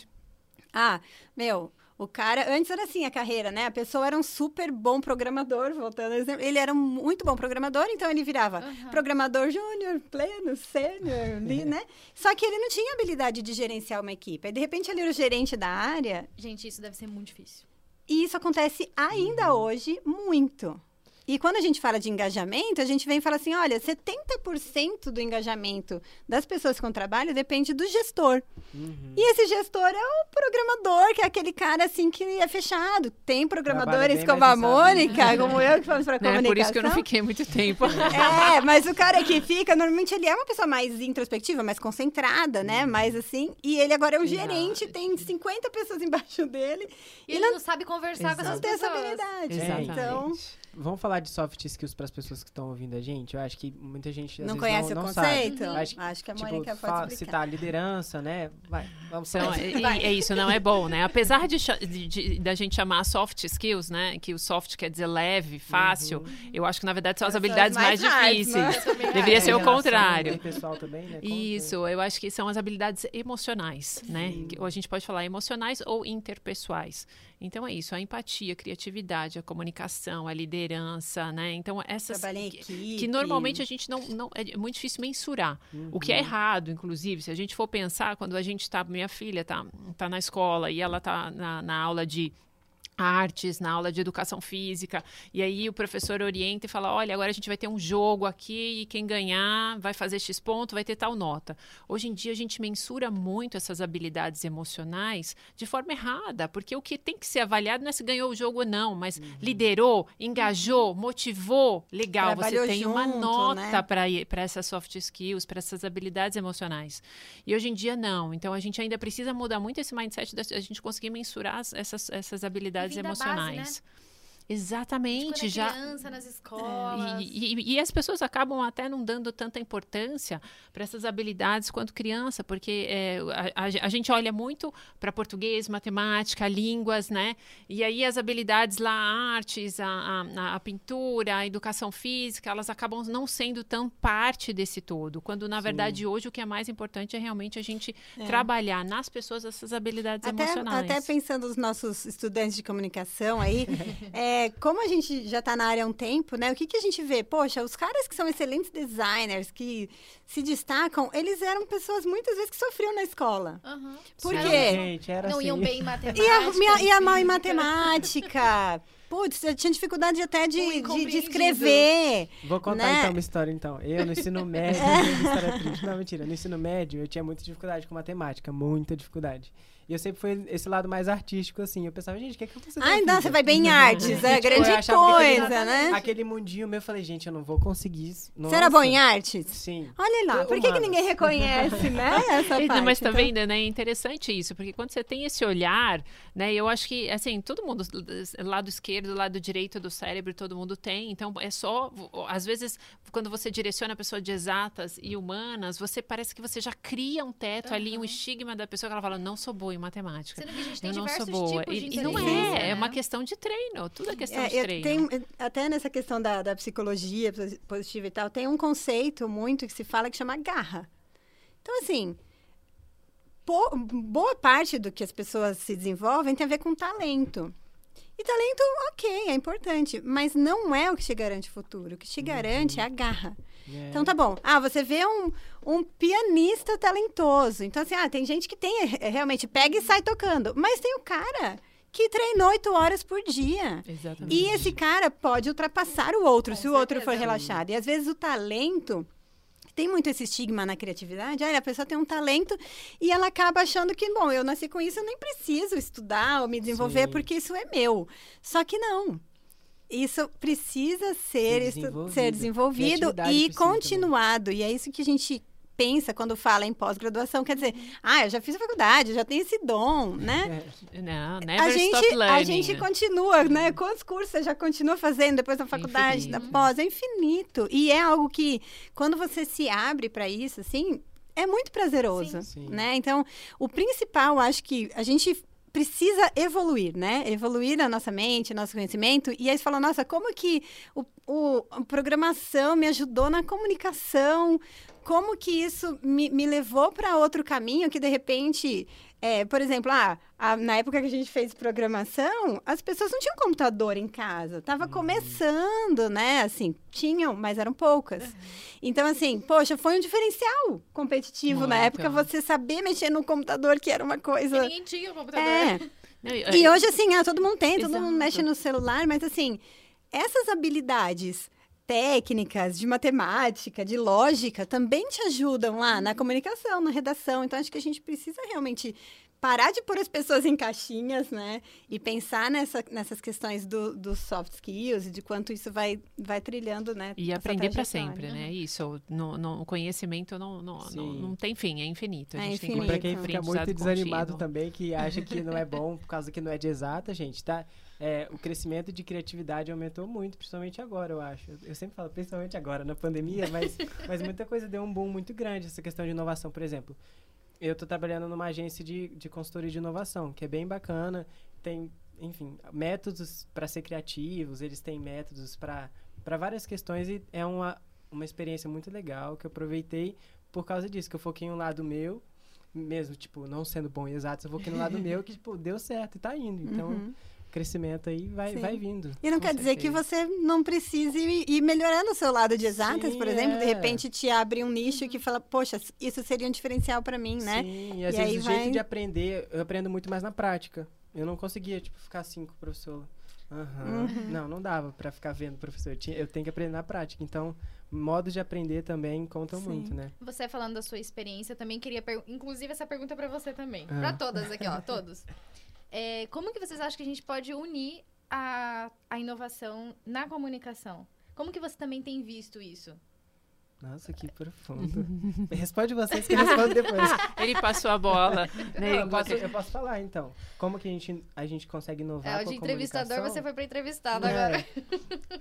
ah, meu, o cara, antes era assim a carreira, né? A pessoa era um super bom programador, voltando ao exemplo. Ele era um muito bom programador, então ele virava uhum. programador júnior, pleno, sênior, ali, né? Só que ele não tinha habilidade de gerenciar uma equipe. Aí, de repente, ele era o gerente da área. Gente, isso deve ser muito difícil. E isso acontece ainda uhum. hoje muito. E quando a gente fala de engajamento, a gente vem e fala assim: olha, 70% do engajamento das pessoas com trabalho depende do gestor. Uhum. E esse gestor é o programador, que é aquele cara assim que é fechado. Tem programadores como a Mônica, como eu, que fomos para comunicação. É por isso que eu não fiquei muito tempo. é, mas o cara que fica, normalmente ele é uma pessoa mais introspectiva, mais concentrada, né? Uhum. Mais assim. E ele agora é um gerente, tem 50 pessoas embaixo dele. E, e ele não, não sabe conversar Exato. com essas pessoas. Não tem essa habilidade. É, então. Vamos falar de soft skills para as pessoas que estão ouvindo a gente? Eu acho que muita gente não conhece não, o não conceito. Sabe. Acho, acho, que a tipo, Mônica pode explicar. citar liderança, né? Vai, vamos então, é, é, isso, não é bom, né? Apesar de, de, de, da gente chamar soft skills, né? Que o soft quer dizer leve, fácil. Uhum. Eu acho que na verdade são as habilidades mais, mais difíceis. Deveria é, ser o contrário. Pessoal também, né? Isso, eu acho que são as habilidades emocionais, né? Ou a gente pode falar emocionais ou interpessoais. Então é isso, a empatia, a criatividade, a comunicação, a liderança, né? Então essas que, que, normalmente a gente não, não é muito difícil mensurar. Uhum. O que é uhum. errado, inclusive, se a gente for pensar quando a gente está, minha filha está tá na escola e ela está na, na aula de artes, na aula de educação física, e aí o professor orienta e fala: olha, agora a gente vai ter um jogo aqui e quem ganhar vai fazer X ponto, vai ter tal nota. Hoje em dia a gente mensura muito essas habilidades emocionais de forma errada, porque o que tem que ser avaliado não é se ganhou o jogo ou não, mas uhum. liderou, engajou, motivou, legal, Trabalhou você tem junto, uma nota né? para essas soft skills, para essas habilidades emocionais. E hoje em dia não. Então a gente ainda precisa mudar muito esse mindset da a gente conseguir mensurar essas, essas habilidades habilidades emocionais. Base, né? Exatamente, já. Criança nas escolas. E, e, e, as pessoas acabam até não dando tanta importância para essas habilidades quanto criança, porque é, a, a, a, gente olha muito para português, matemática, línguas, né? E aí as habilidades lá, artes, a, a, a, pintura, a educação física, elas acabam não sendo tão parte desse todo. Quando na Sim. verdade hoje o que é mais importante é realmente a gente é. trabalhar nas pessoas essas habilidades até, emocionais. Até pensando nos nossos estudantes de comunicação aí. é, É, como a gente já está na área há um tempo, né? O que, que a gente vê? Poxa, os caras que são excelentes designers, que se destacam, eles eram pessoas muitas vezes que sofriam na escola. Uhum. Por quê? Gente, era Não assim. iam bem em matemática. Ia, ia mal em matemática. Putz, eu tinha dificuldade até de, de, de, escrever. Vou contar né? então uma história, então. Eu, no ensino médio, é. história triste. Não, mentira. No ensino médio, eu tinha muita dificuldade com matemática. Muita dificuldade. E eu sempre fui esse lado mais artístico, assim. Eu pensava, gente, o que é que eu fazer? Ah, então você vai bem em artes, é grande coisa, aquele, né? Aquele mundinho meu, eu falei, gente, eu não vou conseguir isso. Você era bom em artes? Sim. Olha lá, por que, que ninguém reconhece, né? Essa parte, Mas tá então... vendo, né? É interessante isso, porque quando você tem esse olhar, né? Eu acho que, assim, todo mundo, lado esquerdo, lado direito do cérebro, todo mundo tem. Então, é só, às vezes, quando você direciona a pessoa de exatas e humanas, você parece que você já cria um teto uhum. ali, um estigma da pessoa que ela fala, não sou boa em matemática. Sendo que a gente tem eu não sou boa. E, e não é, né? é uma questão de treino, tudo é questão é, de treino. Tem, até nessa questão da, da psicologia positiva e tal, tem um conceito muito que se fala que chama garra. Então, assim, boa parte do que as pessoas se desenvolvem tem a ver com talento. E talento, ok, é importante, mas não é o que te garante o futuro. O que te garante uhum. é a garra. É. Então tá bom. Ah, você vê um, um pianista talentoso. Então, assim, ah, tem gente que tem, é, realmente pega e sai tocando. Mas tem o cara que treina oito horas por dia. Exatamente. E esse cara pode ultrapassar o outro, se o outro for relaxado. E às vezes o talento tem muito esse estigma na criatividade. Ah, a pessoa tem um talento e ela acaba achando que, bom, eu nasci com isso, eu nem preciso estudar ou me desenvolver Sim. porque isso é meu. Só que não. Isso precisa ser, ser desenvolvido, ser desenvolvido e continuado. Também. E é isso que a gente pensa quando fala em pós-graduação. Quer dizer, ah, eu já fiz a faculdade, já tenho esse dom, né? Não, never a gente, stop learning. A gente continua, né? Quantos cursos você já continua fazendo depois da faculdade, da pós? É infinito. E é algo que, quando você se abre para isso, assim, é muito prazeroso, Sim. né? Então, o principal, acho que a gente precisa evoluir, né? Evoluir a nossa mente, nosso conhecimento. E aí você fala, nossa, como que o, o a programação me ajudou na comunicação, como que isso me, me levou para outro caminho que de repente, é, por exemplo, ah, a, na época que a gente fez programação, as pessoas não tinham computador em casa, tava uhum. começando, né? Assim, tinham, mas eram poucas. Uhum. Então, assim, poxa, foi um diferencial competitivo Muito. na época você saber mexer no computador, que era uma coisa. E ninguém tinha computador. É. e hoje, assim, ah, todo mundo tem, todo Exato. mundo mexe no celular, mas assim, essas habilidades técnicas, de matemática, de lógica, também te ajudam lá na comunicação, na redação. Então, acho que a gente precisa realmente parar de pôr as pessoas em caixinhas, né? E pensar nessa, nessas questões dos do soft skills e de quanto isso vai, vai trilhando, né? E aprender para sempre, né? Isso, no, no, o conhecimento não, não, não, não, tem fim, é infinito. A é gente infinito. Tem que para quem fica muito desanimado contínuo. também, que acha que não é bom por causa que não é de exata, gente, tá? É, o crescimento de criatividade aumentou muito, principalmente agora, eu acho. Eu sempre falo, principalmente agora, na pandemia, mas, mas muita coisa deu um boom muito grande, essa questão de inovação, por exemplo. Eu estou trabalhando numa agência de, de consultoria de inovação, que é bem bacana, tem, enfim, métodos para ser criativos, eles têm métodos para várias questões e é uma, uma experiência muito legal que eu aproveitei por causa disso, que eu foquei em um lado meu, mesmo, tipo, não sendo bom e exato, eu foquei no lado meu que, tipo, deu certo e está indo. Então, uhum crescimento aí vai, vai vindo. E não quer certeza. dizer que você não precise ir melhorando o seu lado de exatas, Sim, por exemplo, é. de repente te abre um nicho que fala, poxa, isso seria um diferencial para mim, né? Sim, e às e vezes o vai... jeito de aprender, eu aprendo muito mais na prática. eu não conseguia, tipo, ficar assim com o professor. Aham. Uhum. Não, não dava pra ficar vendo o professor. Eu, tinha- eu tenho que aprender na prática. Então, modos de aprender também contam Sim. muito, né? Você falando da sua experiência, eu também queria perguntar, inclusive essa pergunta pra você também, Ah. Pra todas aqui, ó, todos. É, como que vocês acham que a gente pode unir a, a inovação na comunicação? Como que você também tem visto isso? Nossa, que profundo. Responde vocês que eu respondo depois. Ele passou a bola. Não, né? eu, posso, eu posso falar, então. Como que a gente, a gente consegue inovar É, o com de entrevistador, você foi pra entrevistado É. agora.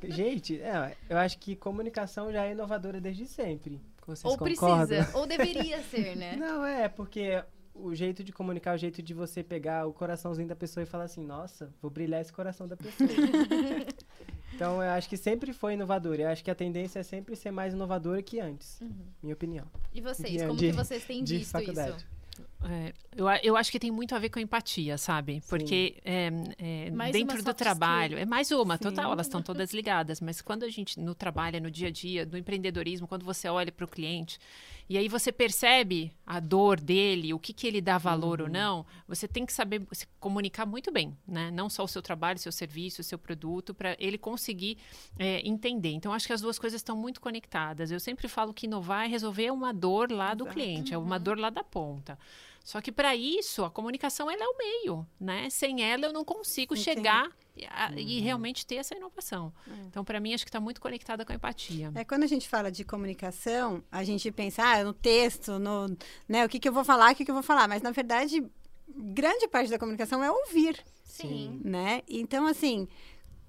Gente, é, eu acho que comunicação já é inovadora desde sempre. Vocês Ou concordam? precisa, ou deveria ser, né? Não, é, porque o jeito de comunicar, o jeito de você pegar o coraçãozinho da pessoa e falar assim, nossa, vou brilhar esse coração da pessoa. então, eu acho que sempre foi inovador. Eu acho que a tendência é sempre ser mais inovadora que antes, Uhum. minha opinião. E vocês, De- como de- que vocês têm de visto faculdade. isso? É, eu, eu acho que tem muito a ver com a empatia, sabe? Porque é, é, dentro do trabalho, é mais uma, Sim. total, elas estão todas ligadas. Mas quando a gente, no trabalho, no dia a dia, no empreendedorismo, quando você olha para o cliente e aí você percebe a dor dele, o que, que ele dá valor ou não, você tem que saber se comunicar muito bem, né? Não só o seu trabalho, o seu serviço, o seu produto, para ele conseguir é, entender. Então, acho que as duas coisas estão muito conectadas. Eu sempre falo que inovar é resolver uma dor lá do Exato. cliente, é uma dor lá da ponta. Só que para isso, a comunicação ela é o meio, né? Sem ela eu não consigo Sim, chegar e, a- e realmente ter essa inovação. Então, para mim, acho que está muito conectada com a empatia. É, quando a gente fala de comunicação, a gente pensa ah, no texto, no, né, o que, que eu vou falar, o que, que eu vou falar. Mas, na verdade, grande parte da comunicação é ouvir, Sim. né? Então, assim,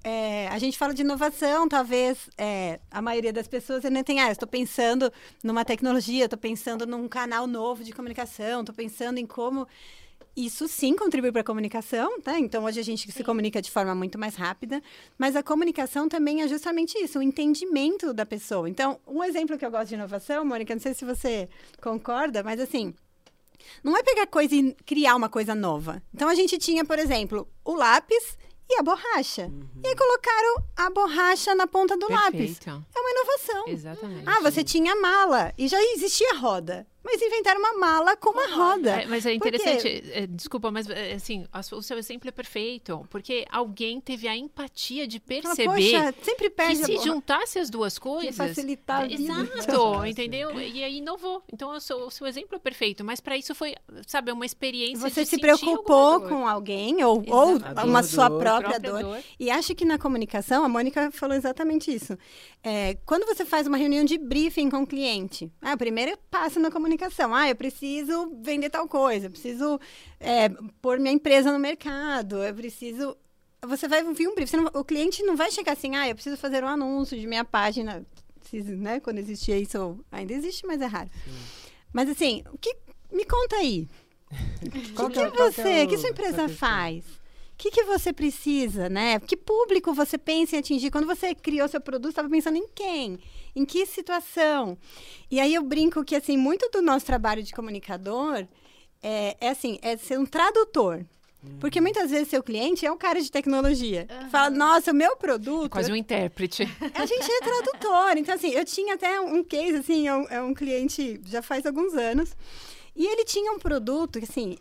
é, a gente fala de inovação, talvez é, a maioria das pessoas ainda tem, ah, estou pensando numa tecnologia, estou pensando num canal novo de comunicação, estou pensando em como... Isso sim contribui para a comunicação, tá? Então hoje a gente se Sim. comunica de forma muito mais rápida, mas a comunicação também é justamente isso, o entendimento da pessoa. Então, um exemplo que eu gosto de inovação, Mônica, não sei se você concorda, mas assim, não é pegar coisa e criar uma coisa nova. Então a gente tinha, por exemplo, o lápis e a borracha. E aí colocaram a borracha na ponta do lápis. Perfeito. É uma inovação. Exatamente. Ah, você tinha mala e já existia roda. Mas inventaram uma mala com uma roda. É, mas é interessante, é, desculpa, mas é, assim, a o seu exemplo é perfeito, porque alguém teve a empatia de Fala, perceber Poxa, sempre que perde a se borra- juntasse as duas coisas, facilitar a vida. Exato, entendeu? E aí inovou. Então o seu, o seu exemplo é perfeito, mas para isso foi, sabe, uma experiência Você de se preocupou com alguém ou, ou Exato. A uma dor sua própria, Própria dor. dor. E acho que na comunicação, a Mônica falou exatamente isso. É, quando você faz uma reunião de briefing com o cliente, ah, o primeiro passo na comunicação. Ah, eu preciso vender tal coisa, eu preciso é, pôr minha empresa no mercado, eu preciso. Você vai ouvir um briefing. não- o cliente não vai chegar assim, ah, eu preciso fazer um anúncio de minha página. Preciso, né? Quando existia isso, ainda existe, mas é raro. Mas assim, o que me conta aí? Qual O que que, é- que você, é o- que sua empresa é o- faz? O que, que você precisa, né? Que público você pensa em atingir? Quando você criou seu produto, estava pensando em quem? Em que situação? E aí eu brinco que, assim, muito do nosso trabalho de comunicador é, é assim, é ser um tradutor. Porque muitas vezes seu cliente é um cara de tecnologia. que Fala, nossa, o meu produto... É quase um intérprete. A gente é tradutor. Então, assim, eu tinha até um case, assim, é um, é um cliente já faz alguns anos. E ele tinha um produto que, assim,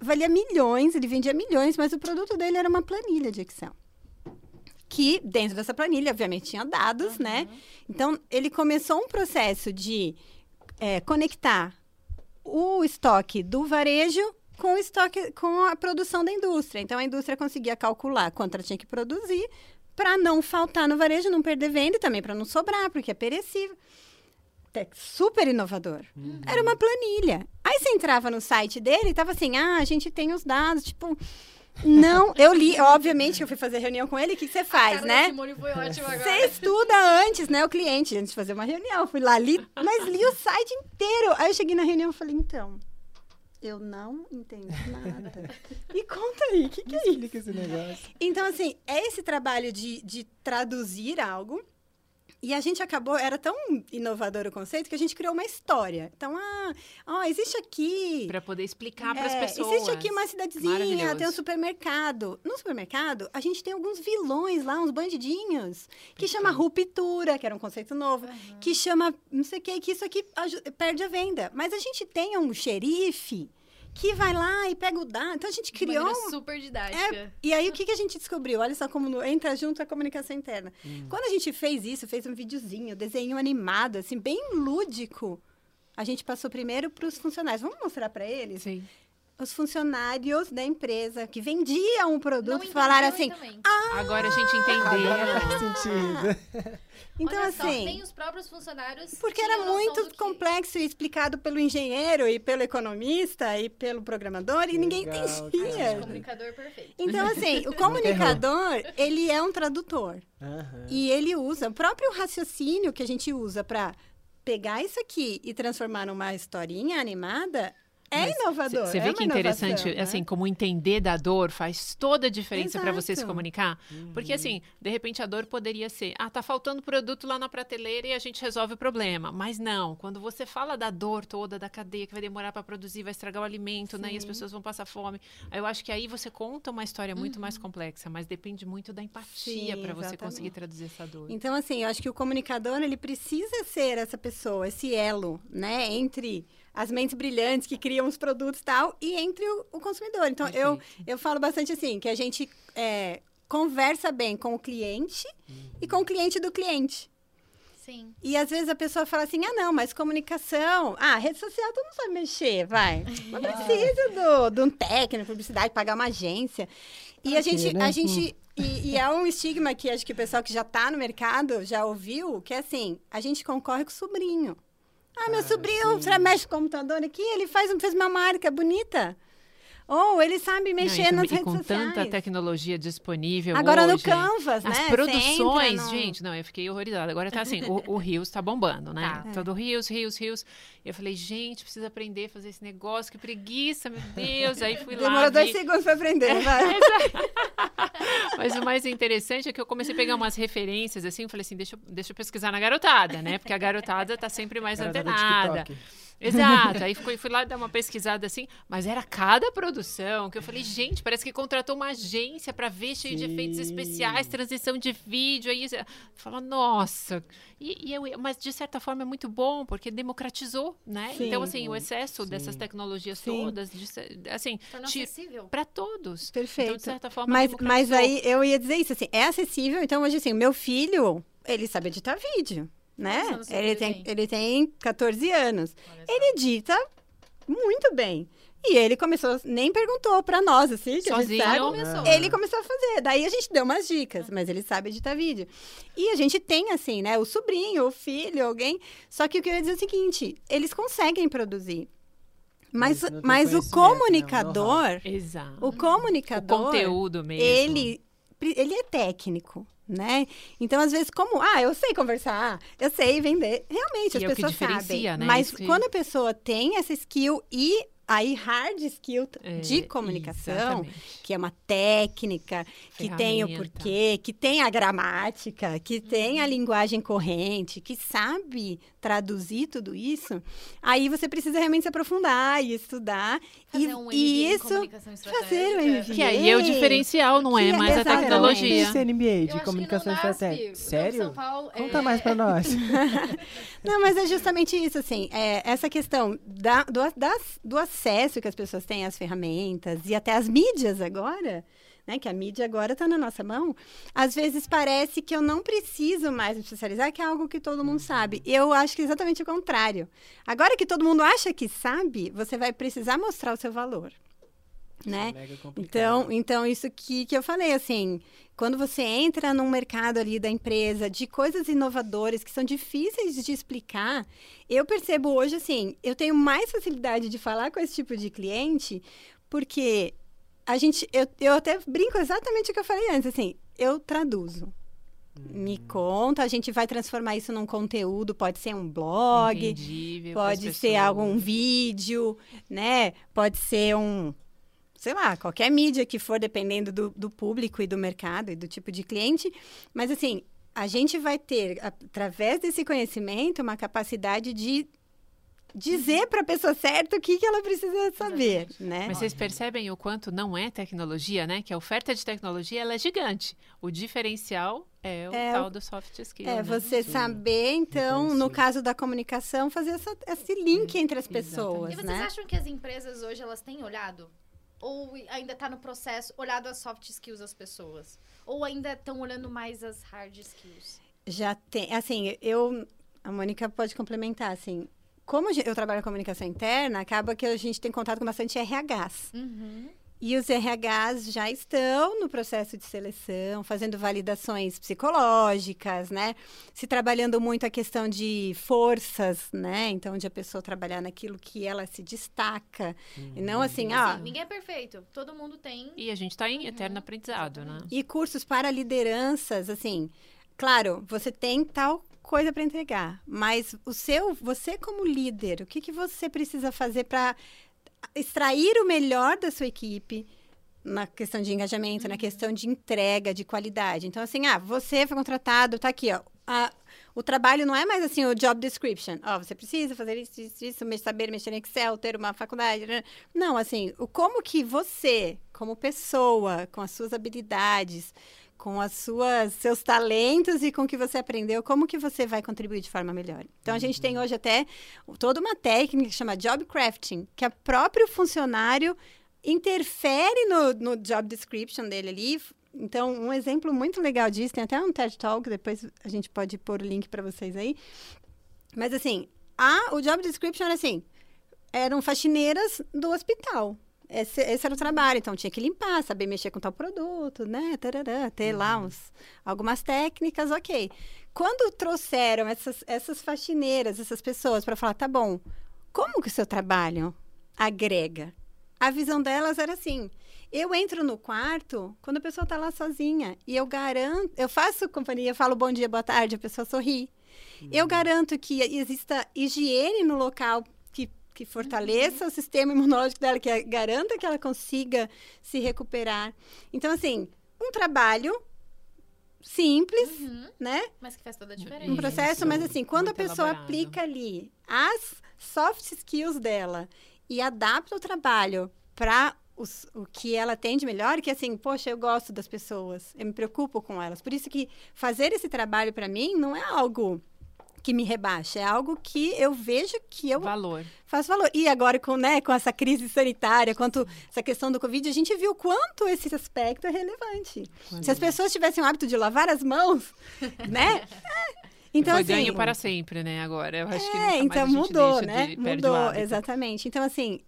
valia milhões, ele vendia milhões, mas o produto dele era uma planilha de Excel. Que dentro dessa planilha, obviamente, tinha dados, né? Então, ele começou um processo de é, conectar o estoque do varejo com o estoque com a produção da indústria. Então a indústria conseguia calcular quanto ela tinha que produzir para não faltar no varejo, não perder venda e também para não sobrar, porque é perecível. Te- Super inovador. Era uma planilha. Aí você entrava no site dele e tava assim: "Ah, a gente tem os dados, tipo, não, eu li, obviamente que eu fui fazer reunião com ele, o que, você faz, né? Simone foi ótimo agora. Você estuda antes, né? O cliente, antes de fazer uma reunião. Eu Fui lá, li, mas li o site inteiro. Aí eu cheguei na reunião e falei, então, eu não entendo nada. Me conta aí, o que, que é isso? Explica esse negócio. Então, assim, é esse trabalho de, de traduzir algo. E a gente acabou, era tão inovador o conceito que a gente criou uma história. Então, ah, ó, existe aqui Para poder explicar para as é, pessoas. Existe aqui uma cidadezinha, tem um supermercado. No supermercado, a gente tem alguns vilões lá, uns bandidinhos, que chama ruptura, que era um conceito novo, que chama não sei o que, que isso aqui perde a venda. Mas a gente tem um xerife que vai lá e pega o dado. Então a gente criou. maneira um- super didática. É, e aí o que, que a gente descobriu? Olha só como no- entra junto a comunicação interna. Hum. Quando a gente fez isso, fez um videozinho, desenho animado, assim, bem lúdico, a gente passou primeiro para os funcionários. Vamos mostrar para eles? Sim. Os funcionários da empresa que vendiam um produto falaram assim. também. Agora a gente Agora entendeu. faz sentido. Então, Olha só, assim. nem os próprios funcionários Porque era muito do que- complexo e explicado pelo engenheiro e pelo economista e pelo programador e ninguém Legal, entendia. cara. Comunicador perfeito. Então, assim, o comunicador, ele é um tradutor. Aham. E ele usa o próprio raciocínio que a gente usa para pegar isso aqui e transformar numa historinha animada é Mas inovador. Você é vê uma que interessante, né? assim, como entender da dor faz toda a diferença para você se comunicar. Uhum. Porque, assim, de repente a dor poderia ser, ah, tá faltando produto lá na prateleira e a gente resolve o problema. Mas não, quando você fala da dor toda, da cadeia que vai demorar para produzir, vai estragar o alimento, né? E as Sim. pessoas vão passar fome. Eu acho que aí você conta uma história muito Uhum. mais complexa, mas depende muito da empatia Sim, para você conseguir traduzir essa dor. Então, assim, eu acho que o comunicador, ele precisa ser essa pessoa, esse elo, né? Entre as mentes brilhantes que criam os produtos e tal, e entre o, o consumidor. Então, eu, Perfeito. eu falo bastante assim, que a gente é, conversa bem com o cliente e com o cliente do cliente. Sim. E às vezes a pessoa fala assim: ah, não, mas comunicação. Ah, rede social todo mundo sabe mexer, vai. Não precisa do, de um técnico, publicidade, pagar uma agência. E a gente. né? A gente e, e é um estigma que acho que o pessoal que já está no mercado já ouviu, que é assim: a gente concorre com o sobrinho. Ah, meu sobrinho você mexe com o computador aqui, ele faz, fez uma marca bonita. Ou ele sabe Não, mexer e com, nas e redes com sociais. tanta tecnologia disponível Agora no hoje, Canvas, né? As produções, no- gente, não, eu fiquei horrorizada. Agora tá assim, o, o Rios tá bombando, né? Tá. Todo Rios, Rios, Rios. Eu falei, gente, precisa aprender a fazer esse negócio, que preguiça, meu Deus. Aí fui lá. Demorou dois vi. segundos para aprender, vai. Mas o mais interessante é que eu comecei a pegar umas referências, assim, eu falei assim, deixa, eu- deixa eu pesquisar na garotada, né? Porque a garotada tá sempre mais Garotada antenada. Exato. Aí fui, fui lá dar uma pesquisada assim, mas era cada produção que eu falei, gente, parece que contratou uma agência para ver cheio de efeitos Sim. especiais, transição de vídeo. Aí fala, nossa. E, e eu, mas de certa forma é muito bom, porque democratizou, né? Sim. então, assim, o excesso Sim. dessas tecnologias Sim. todas, de assim, para todos. Perfeito. Então, de certa forma, Mas, mas aí eu ia dizer isso, assim, é acessível. Então, hoje, assim, o meu filho, ele sabe editar vídeo, né? Ele tem, ele tem 14 anos. Ele edita muito bem. E ele começou, nem perguntou pra nós, assim, que a gente Sozinho. sabe. Começou. Ele começou a fazer. Daí a gente deu umas dicas, mas ele sabe editar vídeo. E a gente tem, assim, né, o sobrinho, o filho, alguém. Só que o que eu ia dizer é o seguinte: eles conseguem produzir. Mas, Mas o né, o comunicador, Exato. o O comunicador. conteúdo mesmo. ele, ele é técnico, né? Então, às vezes, como, ah, eu sei conversar, eu sei vender. Realmente, E as é pessoas sabem. né? Mas quando a pessoa tem essa skill e aí hard skill É, de comunicação, exatamente. que é uma técnica, que tem o porquê, que tem a gramática, que tem Uhum. a linguagem corrente, que sabe traduzir tudo isso, aí você precisa realmente se aprofundar e estudar. Fazer e, um e isso, fazer o. MBA. Que aí é o diferencial, não é é mais a exatamente. tecnologia. Esse MBA de comunicação estratégica. Sério? São Paulo, Conta é- mais pra nós. Não, mas é justamente isso, assim, é, essa questão da- do, das- do acesso que as pessoas têm às ferramentas e até às mídias agora, né, que a mídia agora está na nossa mão, às vezes parece que eu não preciso mais me especializar, que é algo que todo mundo sabe. E eu acho que é exatamente o contrário. Agora que todo mundo acha que sabe, você vai precisar mostrar o seu valor, né? Complicado. Então, então isso que, que eu falei, assim, quando você entra num mercado ali da empresa de coisas inovadoras que são difíceis de explicar, eu percebo hoje, assim, eu tenho mais facilidade de falar com esse tipo de cliente, porque a gente, eu, eu até brinco exatamente o que eu falei antes, assim, eu traduzo. Me conta, a gente vai transformar isso num conteúdo, pode ser um blog, Pode ser algum vídeo, né? Pode ser um, sei lá, qualquer mídia que for, dependendo do, do público e do mercado e do tipo de cliente. Mas, assim, a gente vai ter, através desse conhecimento, uma capacidade de dizer para a pessoa certa o que, que ela precisa saber, né? Mas vocês percebem o quanto não é tecnologia, né? Que a oferta de tecnologia ela é gigante. O diferencial É o É tal o- do soft skill. É, né? você Sim, saber, então, no caso da comunicação, fazer essa- esse link entre as pessoas, E vocês né? acham que as empresas hoje elas têm olhado? Ou ainda tá no processo, olhado as soft skills das pessoas? Ou ainda estão olhando mais as hard skills? Já tem, assim, eu, a Mônica pode complementar, assim, como eu trabalho com comunicação interna, acaba que a gente tem contato com bastante RHs. Uhum. E os RHs já estão no processo de seleção, fazendo validações psicológicas, né? Se trabalhando muito a questão de forças, né? Então, de a pessoa trabalhar naquilo que ela se destaca. E não assim, ah, Sim, ninguém é perfeito. Todo mundo tem. E a gente está em Uhum, eterno aprendizado, né? E cursos para lideranças, assim, claro, você tem tal coisa para entregar, mas o seu, você como líder, o que, que você precisa fazer para extrair o melhor da sua equipe na questão de engajamento, na questão de entrega, de qualidade. Então, assim, ah, você foi contratado, tá aqui, ó. a- o trabalho não é mais assim o job description. Ó, você precisa fazer isso, isso, isso, saber mexer em Excel, ter uma faculdade. né? Não, assim, o como que você, como pessoa, com as suas habilidades, com as suas seus talentos e com o que você aprendeu, como que você vai contribuir de forma melhor. Então a gente tem hoje até toda uma técnica que chama job crafting, que é próprio funcionário interfere no, no job description dele ali. Então, um exemplo muito legal disso, tem até um TED Talk, depois a gente pode pôr o link para vocês aí. Mas assim, a, o job description era assim, eram faxineiras do hospital. Esse, esse era o trabalho, então tinha que limpar, saber mexer com tal produto, né? Tarará, ter lá uns, algumas técnicas, ok. Quando trouxeram essas, essas faxineiras, essas pessoas, para falar, tá bom, como que o seu trabalho agrega? A visão delas era assim: eu entro no quarto quando a pessoa está lá sozinha e eu garanto, eu faço companhia, eu falo bom dia, boa tarde, a pessoa sorri. Eu garanto que exista higiene no local que, fortaleça o sistema imunológico dela, que garanta que ela consiga se recuperar. Então, assim, um trabalho simples, Uhum. né? Mas que faz toda a Um diferença. Um processo, Isso. mas assim, quando a Muito pessoa elaborado. aplica ali as soft skills dela e adapta o trabalho para o que ela tem de melhor, que assim, poxa, eu gosto das pessoas, eu me preocupo com elas. Por isso que fazer esse trabalho para mim não é algo que me rebaixa, é algo que eu vejo que eu Valor. faço valor. E agora com, né, com essa crise sanitária, quanto essa questão do Covid, a gente viu quanto esse aspecto é relevante. Se as pessoas tivessem o hábito de lavar as mãos, né? É. Então, Foi assim, ganho para sempre, né? Agora, eu acho que é, mais então mudou, né? Mudou, exatamente. Então, assim,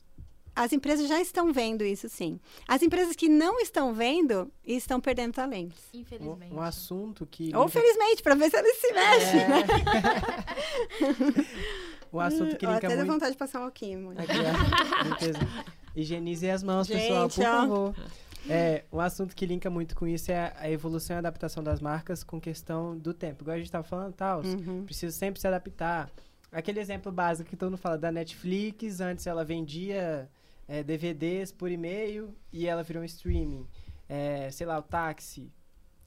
as empresas já estão vendo isso, sim. As empresas que não estão vendo estão perdendo talentos. Infelizmente. Um, um assunto que. Ou felizmente, para ver se eles se mexem, É. né? Um assunto que linka até dá muito. vontade de passar um. Mônica. Aqui, ó. Higienize as mãos, pessoal, Gente, por ó. favor. É, um assunto que linka muito com isso é a evolução e adaptação das marcas com questão do tempo. Igual a gente tava falando, tal, Uhum. precisa sempre se adaptar. Aquele exemplo básico que todo mundo fala da Netflix, antes ela vendia é, DVDs por e-mail e ela virou um streaming. É, sei lá, o táxi,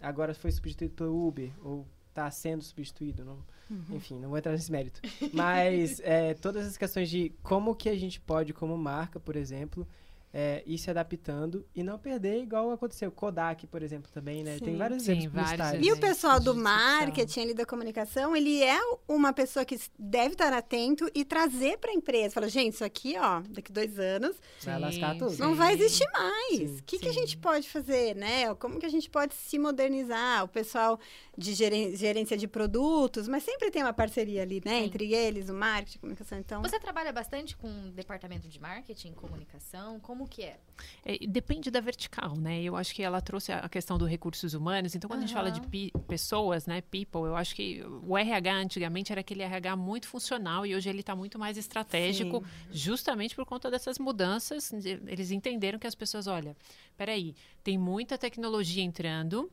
agora foi substituído pelo Uber, ou está sendo substituído, não, Uhum. enfim, não vou entrar nesse mérito. Mas é, todas as questões de como que a gente pode, como marca, por exemplo, é, ir se adaptando e não perder igual aconteceu. Kodak, por exemplo, também, né? Sim. Tem vários Sim, exemplos vários. E o pessoal do marketing ali da comunicação, ele é uma pessoa que deve estar atento e trazer para a empresa. Fala, gente, isso aqui, ó, daqui dois anos, Vai lascar tudo. não vai existir mais. O que, que a gente pode fazer, né? Como que a gente pode se modernizar? O pessoal de gerência de produtos, mas sempre tem uma parceria ali, né? Sim. Entre eles, o marketing, a comunicação. Então, Você trabalha bastante com o departamento de marketing, comunicação? Como que é? É, depende da vertical, né? Eu acho que ela trouxe a questão dos recursos humanos. Então, quando a gente fala de pessoas, né, people, eu acho que o RH antigamente era aquele RH muito funcional e hoje ele está muito mais estratégico, justamente por conta dessas mudanças. Eles entenderam que as pessoas, olha, peraí, tem muita tecnologia entrando.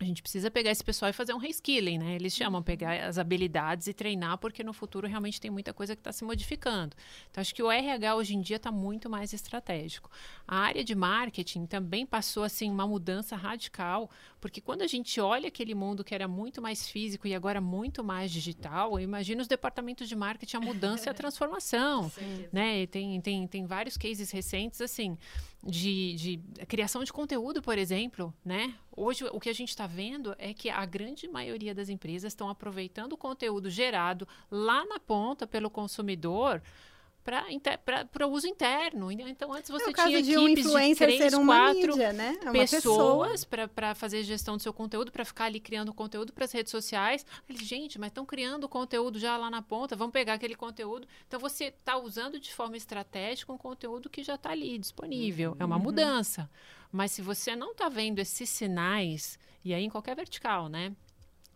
A gente precisa pegar esse pessoal e fazer um reskilling, né? Eles chamam pegar as habilidades e treinar, porque no futuro realmente tem muita coisa que está se modificando. Então, acho que o RH hoje em dia está muito mais estratégico. A área de marketing também passou assim uma mudança radical, porque quando a gente olha aquele mundo que era muito mais físico e agora muito mais digital, eu imagino os departamentos de marketing a mudança e a transformação né? E tem, tem, tem vários cases recentes, assim, de, de criação de conteúdo, por exemplo, né? Hoje, o que a gente está vendo é que a grande maioria das empresas estão aproveitando o conteúdo gerado lá na ponta pelo consumidor para uso interno. Então, antes você é tinha equipes de, um influencer de três, quatro mídia, né? É pessoas para fazer gestão do seu conteúdo, para ficar ali criando conteúdo para as redes sociais. Eles, gente, mas estão criando conteúdo já lá na ponta, vamos pegar aquele conteúdo. Então, você está usando de forma estratégica um conteúdo que já está ali disponível. Uhum. É uma uhum. mudança. Mas se você não está vendo esses sinais, e aí em qualquer vertical, né?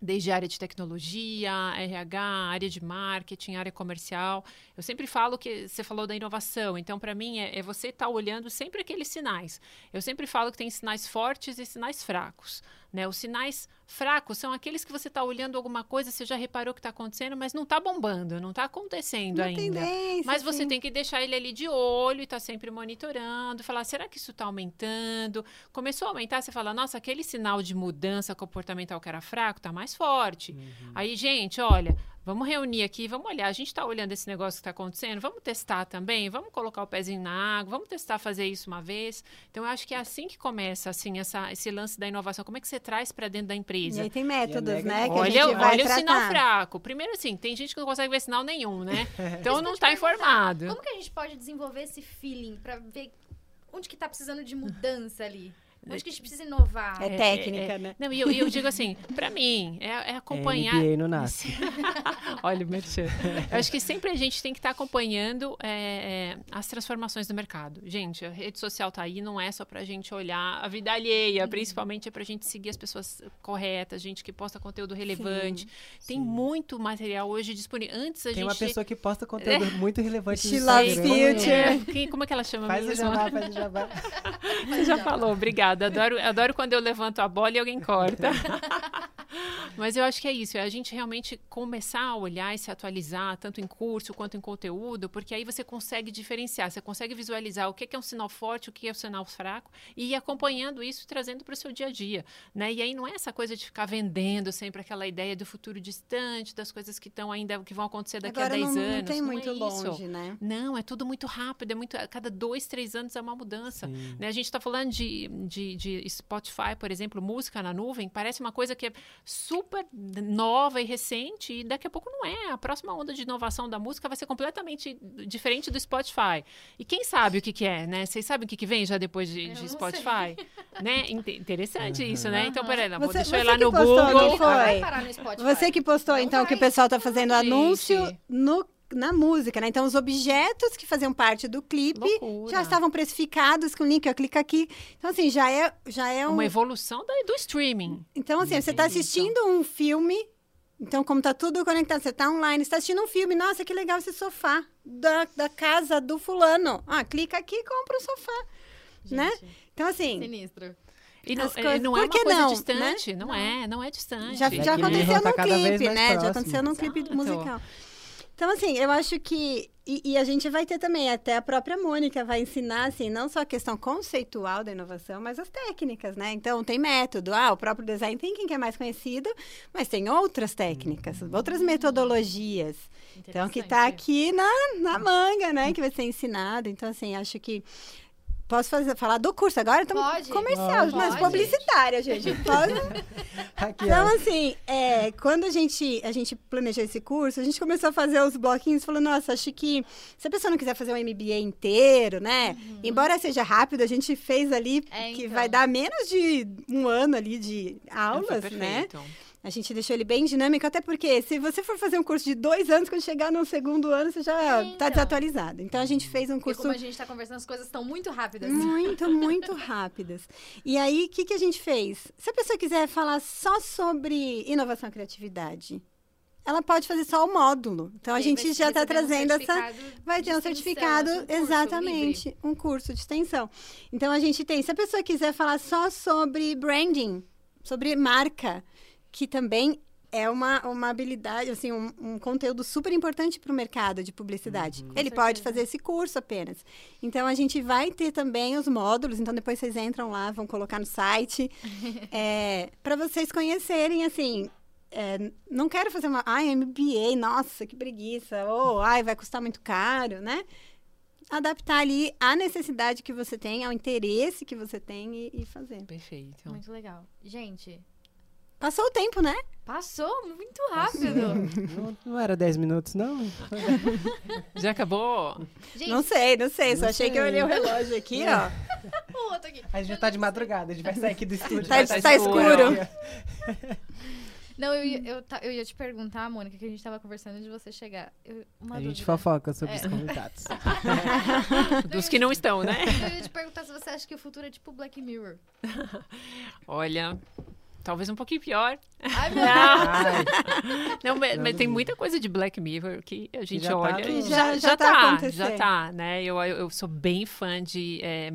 Desde a área de tecnologia, RH, área de marketing, área comercial. Eu sempre falo que você falou da inovação, então para mim é, é você estar tá olhando sempre aqueles sinais. Eu sempre falo que tem sinais fortes e sinais fracos. Né? Os sinais fracos são aqueles que você está olhando alguma coisa, você já reparou que está acontecendo, mas não está bombando, não está acontecendo Uma ainda. Tendência, mas você sim. tem que deixar ele ali de olho e estar tá sempre monitorando, falar, será que isso está aumentando? Começou a aumentar, você fala, nossa, aquele sinal de mudança comportamental que era fraco está mais forte. Uhum. Aí, gente, olha, Vamos reunir aqui, vamos olhar. A gente está olhando esse negócio que está acontecendo, vamos testar também, vamos colocar o pezinho na água, vamos testar fazer isso uma vez. Então, eu acho que é assim que começa, assim, essa, esse lance da inovação. Como é que você traz para dentro da empresa? E aí tem métodos, né? olha olha o sinal fraco. Primeiro, assim, tem gente que não consegue ver sinal nenhum, né? Então, não está informado. Como que a gente pode desenvolver esse feeling para ver onde que está precisando de mudança ali? Acho que a gente precisa inovar. É, técnica, é, é, né? Não, e eu, eu, digo assim, para mim, é, é acompanhar. É no nasce. Olha o merchan. Eu acho que sempre a gente tem que estar tá acompanhando é, é, as transformações do mercado. Gente, a rede social tá aí, não é só pra gente olhar a vida alheia, uhum. principalmente é pra gente seguir as pessoas corretas, gente que posta conteúdo relevante. Sim. Tem Sim. muito material hoje disponível. Antes a tem gente. Tem uma pessoa que posta conteúdo muito relevante. She loves future. Quem, como é que ela chama faz mesmo? O jabá, faz o jabá. Você já falou, obrigada obrigada. Adoro, adoro quando eu levanto a bola e alguém corta. Mas eu acho que é isso, é a gente realmente começar a olhar e se atualizar, tanto em curso quanto em conteúdo, porque aí você consegue diferenciar, você consegue visualizar o que é um sinal forte, o que é um sinal fraco, e ir acompanhando isso e trazendo para o seu dia a dia. Né? E aí não é essa coisa de ficar vendendo sempre aquela ideia do futuro distante, das coisas que estão ainda, que vão acontecer daqui Agora a 10 não, anos. Não tem não muito é longe, isso. né? Não, é tudo muito rápido, é muito. A cada dois, três anos é uma mudança. Né? A gente está falando de, de, de Spotify, por exemplo, música na nuvem, parece uma coisa que é super nova e recente, e daqui a pouco não é. A próxima onda de inovação da música vai ser completamente diferente do Spotify. E quem sabe o que, que é, né? Vocês sabem o que, que vem já depois de, de Spotify? né? Interessante uhum. isso, né? Então, peraí, vou deixar eu lá no Google. Foi. Você que postou, então, vai. que o pessoal está fazendo Gente. anúncio no na música, né? Então, os objetos que faziam parte do clipe Loucura. já estavam precificados com o link, ó, clica aqui. Então, assim, já é, já é um... Uma evolução do, do streaming. Então, assim, você está assistindo um filme, então, como tá tudo conectado, você está online, está assistindo um filme, nossa, que legal esse sofá da, da casa do fulano. Ah, clica aqui e compra o sofá, Gente, né? Então, assim... Sinistro. E não, coisas... não é uma coisa não, distante, né? não, não, é, não é distante. Já, já aconteceu tá num clipe, né? Próximo. Já aconteceu num clipe musical. Então, assim, eu acho que. E, e, a gente vai ter também, até a própria Mônica vai ensinar, assim, não só a questão conceitual da inovação, mas as técnicas, né? Então, tem método. Ah, o próprio design thinking que é mais conhecido, mas tem outras técnicas, uhum. outras metodologias. Então, que está aqui na, na manga, né? Que vai ser ensinado. Então, assim, acho que Posso fazer, falar do curso agora? Estamos comercial, pode, mas publicitária, gente. Pode? Aqui, então, ó. assim, é, quando a gente, a gente planejou esse curso, a gente começou a fazer os bloquinhos, falou, nossa, acho que se a pessoa não quiser fazer um MBA inteiro, né? Uhum. Embora seja rápido, a gente fez ali, é, que então. vai dar menos de um ano ali de aulas, né? A gente deixou ele bem dinâmico, até porque se você for fazer um curso de dois anos, quando chegar no segundo ano, você já está então. desatualizado. Então a gente fez um curso. E como a gente está conversando, as coisas estão muito rápidas. Muito, muito rápidas. E aí, o que, que a gente fez? Se a pessoa quiser falar só sobre inovação e criatividade, ela pode fazer só o módulo. Então a gente já está trazendo um essa. Vai ter um certificado, um exatamente, livre. um curso de extensão. Então a gente tem. Se a pessoa quiser falar só sobre branding, sobre marca, que também é uma, uma habilidade, assim, um, um conteúdo super importante para o mercado de publicidade. Uhum. Ele pode fazer esse curso apenas. Então, a gente vai ter também os módulos. Então, depois vocês entram lá, vão colocar no site. é, para vocês conhecerem, assim... É, não quero fazer uma... Ai, MBA, nossa, que preguiça. Ou, ai, vai custar muito caro, né? adaptar ali a necessidade que você tem, ao interesse que você tem e, e fazer. Perfeito. Muito legal. Gente, Passou o tempo, né? Passou muito rápido. Não, não era 10 minutos, não? Já acabou? Gente, Não sei, não sei. Só Não achei que eu sei. olhei o relógio aqui, ó. o outro aqui. A gente já tá de madrugada, a gente vai sair aqui do estúdio. Tá- tá escuro. Não, eu, ia- eu, eu ia te perguntar, Mônica, que a gente tava conversando de você chegar. Eu- uma A gente dúvida. fofoca sobre É. os convidados. Dos que não estão, né? Eu ia te perguntar se você acha que o futuro é tipo Black Mirror. Olha, talvez um pouquinho pior. Ai, meu Ai, Não, mas, mas tem muita coisa de Black Mirror que a gente já tá olha no- e já, já- já, já tá tá, acontecendo. já tá, né? Eu, eu, eu sou bem fã de é,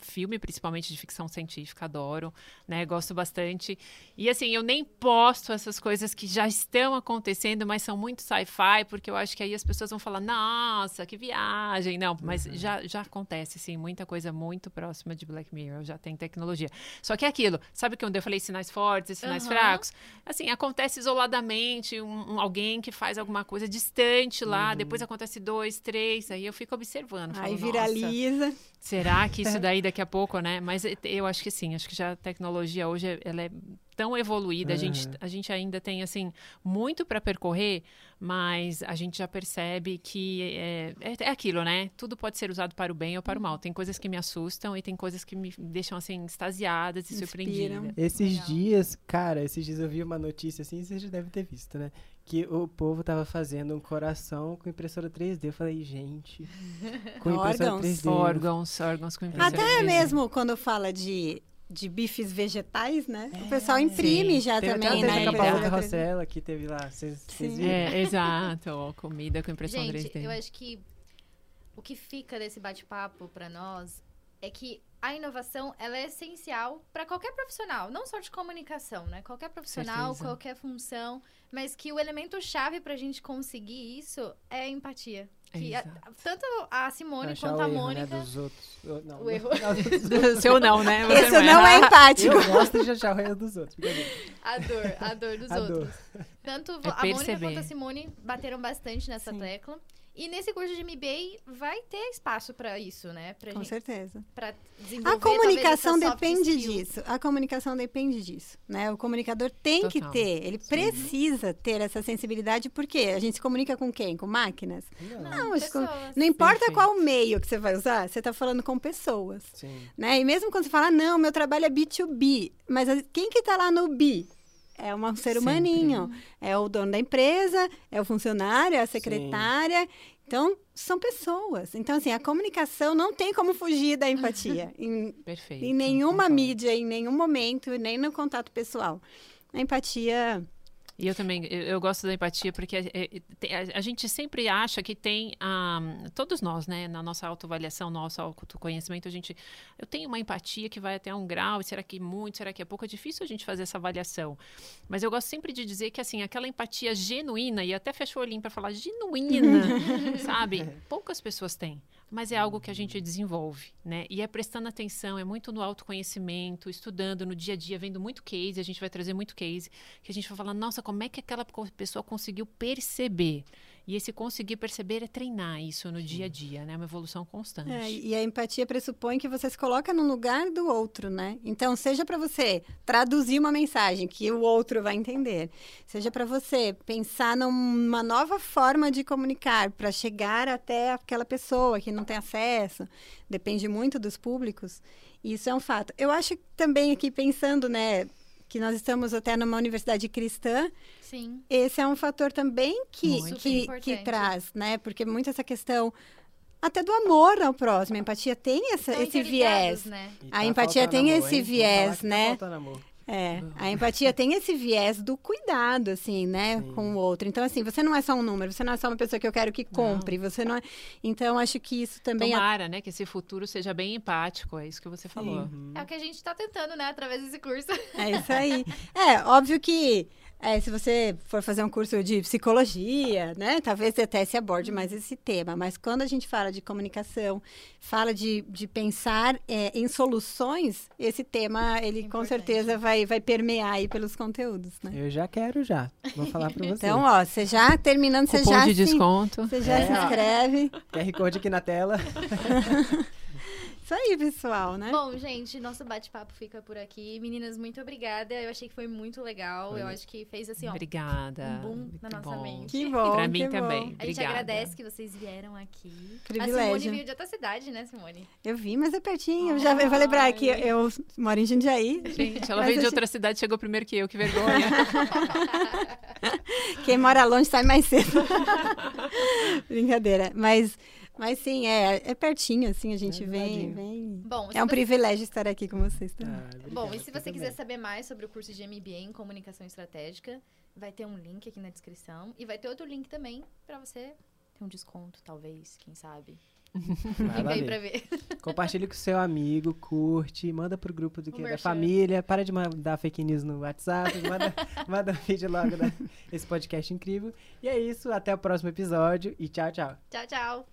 filme, principalmente de ficção científica, adoro, né? Gosto bastante. E assim, eu nem posto essas coisas que já estão acontecendo, mas são muito sci-fi, porque eu acho que aí as pessoas vão falar, nossa, que viagem. Não, mas já, já acontece, sim, muita coisa muito próxima de Black Mirror, já tem tecnologia. Só que é aquilo, sabe que onde eu falei sinais fortes e sinais Aham. fracos? Assim, acontece isoladamente, um, um- alguém que faz alguma coisa distante lá, Uhum. depois acontece dois, três, aí eu fico observando. falo, Aí "Nossa, viraliza. será que isso daí daqui a pouco, né? Mas e- eu acho que sim, acho que já a tecnologia hoje é- ela é tão evoluída, a, gente, Uhum. a gente ainda tem, assim, muito para percorrer, mas a gente já percebe que é, é, é aquilo, né? Tudo pode ser usado para o bem ou para o mal. Tem coisas que me assustam e tem coisas que me deixam, assim, extasiadas e Inspiram. surpreendidas. Esses Legal. dias, cara, esses dias eu vi uma notícia assim, você já deve ter visto, né? Que o povo tava fazendo um coração com impressora 3D. Eu falei, gente, com impressora Órgãos. 3D. Órgãos, órgãos com impressora Até 3D. mesmo quando fala de, de bifes vegetais, né? o pessoal imprime Sim. já Teve também, até né, a com a Paula impressora Carrossela que teve lá. Vocês viram? É, exato, comida com impressão Gente, 3D. eu acho que o que fica desse bate-papo pra nós é que a inovação ela é essencial para qualquer profissional, não só de comunicação, né? Qualquer profissional, Certeza. qualquer função, mas que o elemento chave pra gente conseguir isso é a empatia. Que a- tanto a Simone Achar quanto a erro, Mônica. Né, dos outros. Eu- Não, O erro. não, seu não, né? Você Esse não é empático. Eu gosto de achar o erro dos outros. A dor, a dor dos A outros. dor. Tanto É a Mônica quanto a Simone bateram bastante nessa Sim. tecla. E nesse curso de MBA vai ter espaço pra isso, né? Pra, Com gente, certeza. pra desenvolver A comunicação depende skill. disso. A comunicação depende disso, né? O comunicador tem que Total. ter, ele precisa ter essa sensibilidade, porque a gente se comunica com quem? Com máquinas? Não, Não, que- pessoas. Não importa Perfeito. qual meio que você vai usar, você está falando com pessoas, Sim. né? E mesmo quando você fala, não, meu trabalho é B2B, mas quem que está lá no B? É um ser Sempre. humaninho. É o dono da empresa, é o funcionário, é a secretária. Então, são pessoas. Então, assim, a comunicação não tem como fugir da empatia. em, Perfeito. em nenhuma concordo. mídia, em nenhum momento, nem no contato pessoal. A empatia E eu também, eu, eu gosto da empatia porque é, é, tem- a, a gente sempre acha que tem, ah, todos nós, né, na nossa autoavaliação, nosso autoconhecimento, a gente, eu tenho uma empatia que vai até um grau, e será que muito, será que é pouco? É difícil a gente fazer essa avaliação. Mas eu gosto sempre de dizer que, assim, aquela empatia genuína, e até fecho o olhinho para falar genuína, sabe? Poucas pessoas têm. Mas é algo que a gente desenvolve, né? E é prestando atenção, é muito no autoconhecimento, estudando no dia a dia, vendo muito case, a gente vai trazer muito case, que a gente vai falar, nossa, como é que aquela pessoa conseguiu perceber? E esse conseguir perceber é treinar isso no dia a dia, né? É uma evolução constante. É, e a empatia pressupõe que você se coloca no lugar do outro, né? Então, seja para você traduzir uma mensagem que o outro vai entender, seja para você pensar numa nova forma de comunicar para chegar até aquela pessoa que não tem acesso, depende muito dos públicos. Isso é um fato. Eu acho também aqui pensando, né, que nós estamos até numa universidade cristã, Sim. esse é um fator também que, Muito. que, que traz, né? Porque muito essa questão até do amor ao próximo. A empatia tem essa, Estão esse viés. Né? A tá empatia tem amor, esse hein? Viés, tá né? amor. É, a empatia tem esse viés do cuidado, assim, né, Sim. com o outro. Então, assim, você não é só um número, você não é só uma pessoa que eu quero que compre, você não é... Então, acho que isso também... é- Tomara, né? Que esse futuro seja bem empático, é isso que você falou. Uhum. É o que a gente tá tentando, né? Através desse curso. É isso aí. É, óbvio que é, se você for fazer um curso de psicologia, né, talvez até se aborde mais esse tema. Mas quando a gente fala de comunicação, fala de, de pensar é, em soluções, esse tema, ele com Importante. certeza vai, vai permear aí pelos conteúdos, né? Eu já quero já. Vou falar pra você. Então, ó, você já terminando, você Cupom já, de se, desconto. você já É, se inscreve. QR Code aqui na tela. Isso aí, pessoal, né? Bom, gente, nosso bate-papo fica por aqui. Meninas, muito obrigada. Eu achei que foi muito legal. Eu acho que fez assim, ó. Obrigada. Um boom Muito na nossa bom. mente. Que bom. Pra que mim bom. também. A gente Obrigada. agradece que vocês vieram aqui. A Privilégio. Simone veio de outra cidade, né, Simone? Eu vi, mas é pertinho. Eu já eu falei pra ela que eu moro em Jundiaí. Gente, ela veio de a outra cidade, chegou primeiro que eu, que vergonha. Quem mora longe sai mais cedo. Brincadeira. Mas, mas sim, é, é pertinho, assim, a gente É vem, vem. Bom, É um você- privilégio estar aqui com vocês também. Ah, Bom, obrigado, e se você quiser saber mais sobre o curso de MBA em Comunicação Estratégica, vai ter um link aqui na descrição. E vai ter outro link também pra você ter um desconto, talvez, quem sabe. Fica lá aí ver. pra ver. Compartilhe com seu amigo, curte, manda pro grupo do O que da merchan. família, para de mandar fake news no WhatsApp, manda, manda um vídeo logo desse podcast incrível. E é isso, até o próximo episódio e tchau, tchau. Tchau, tchau.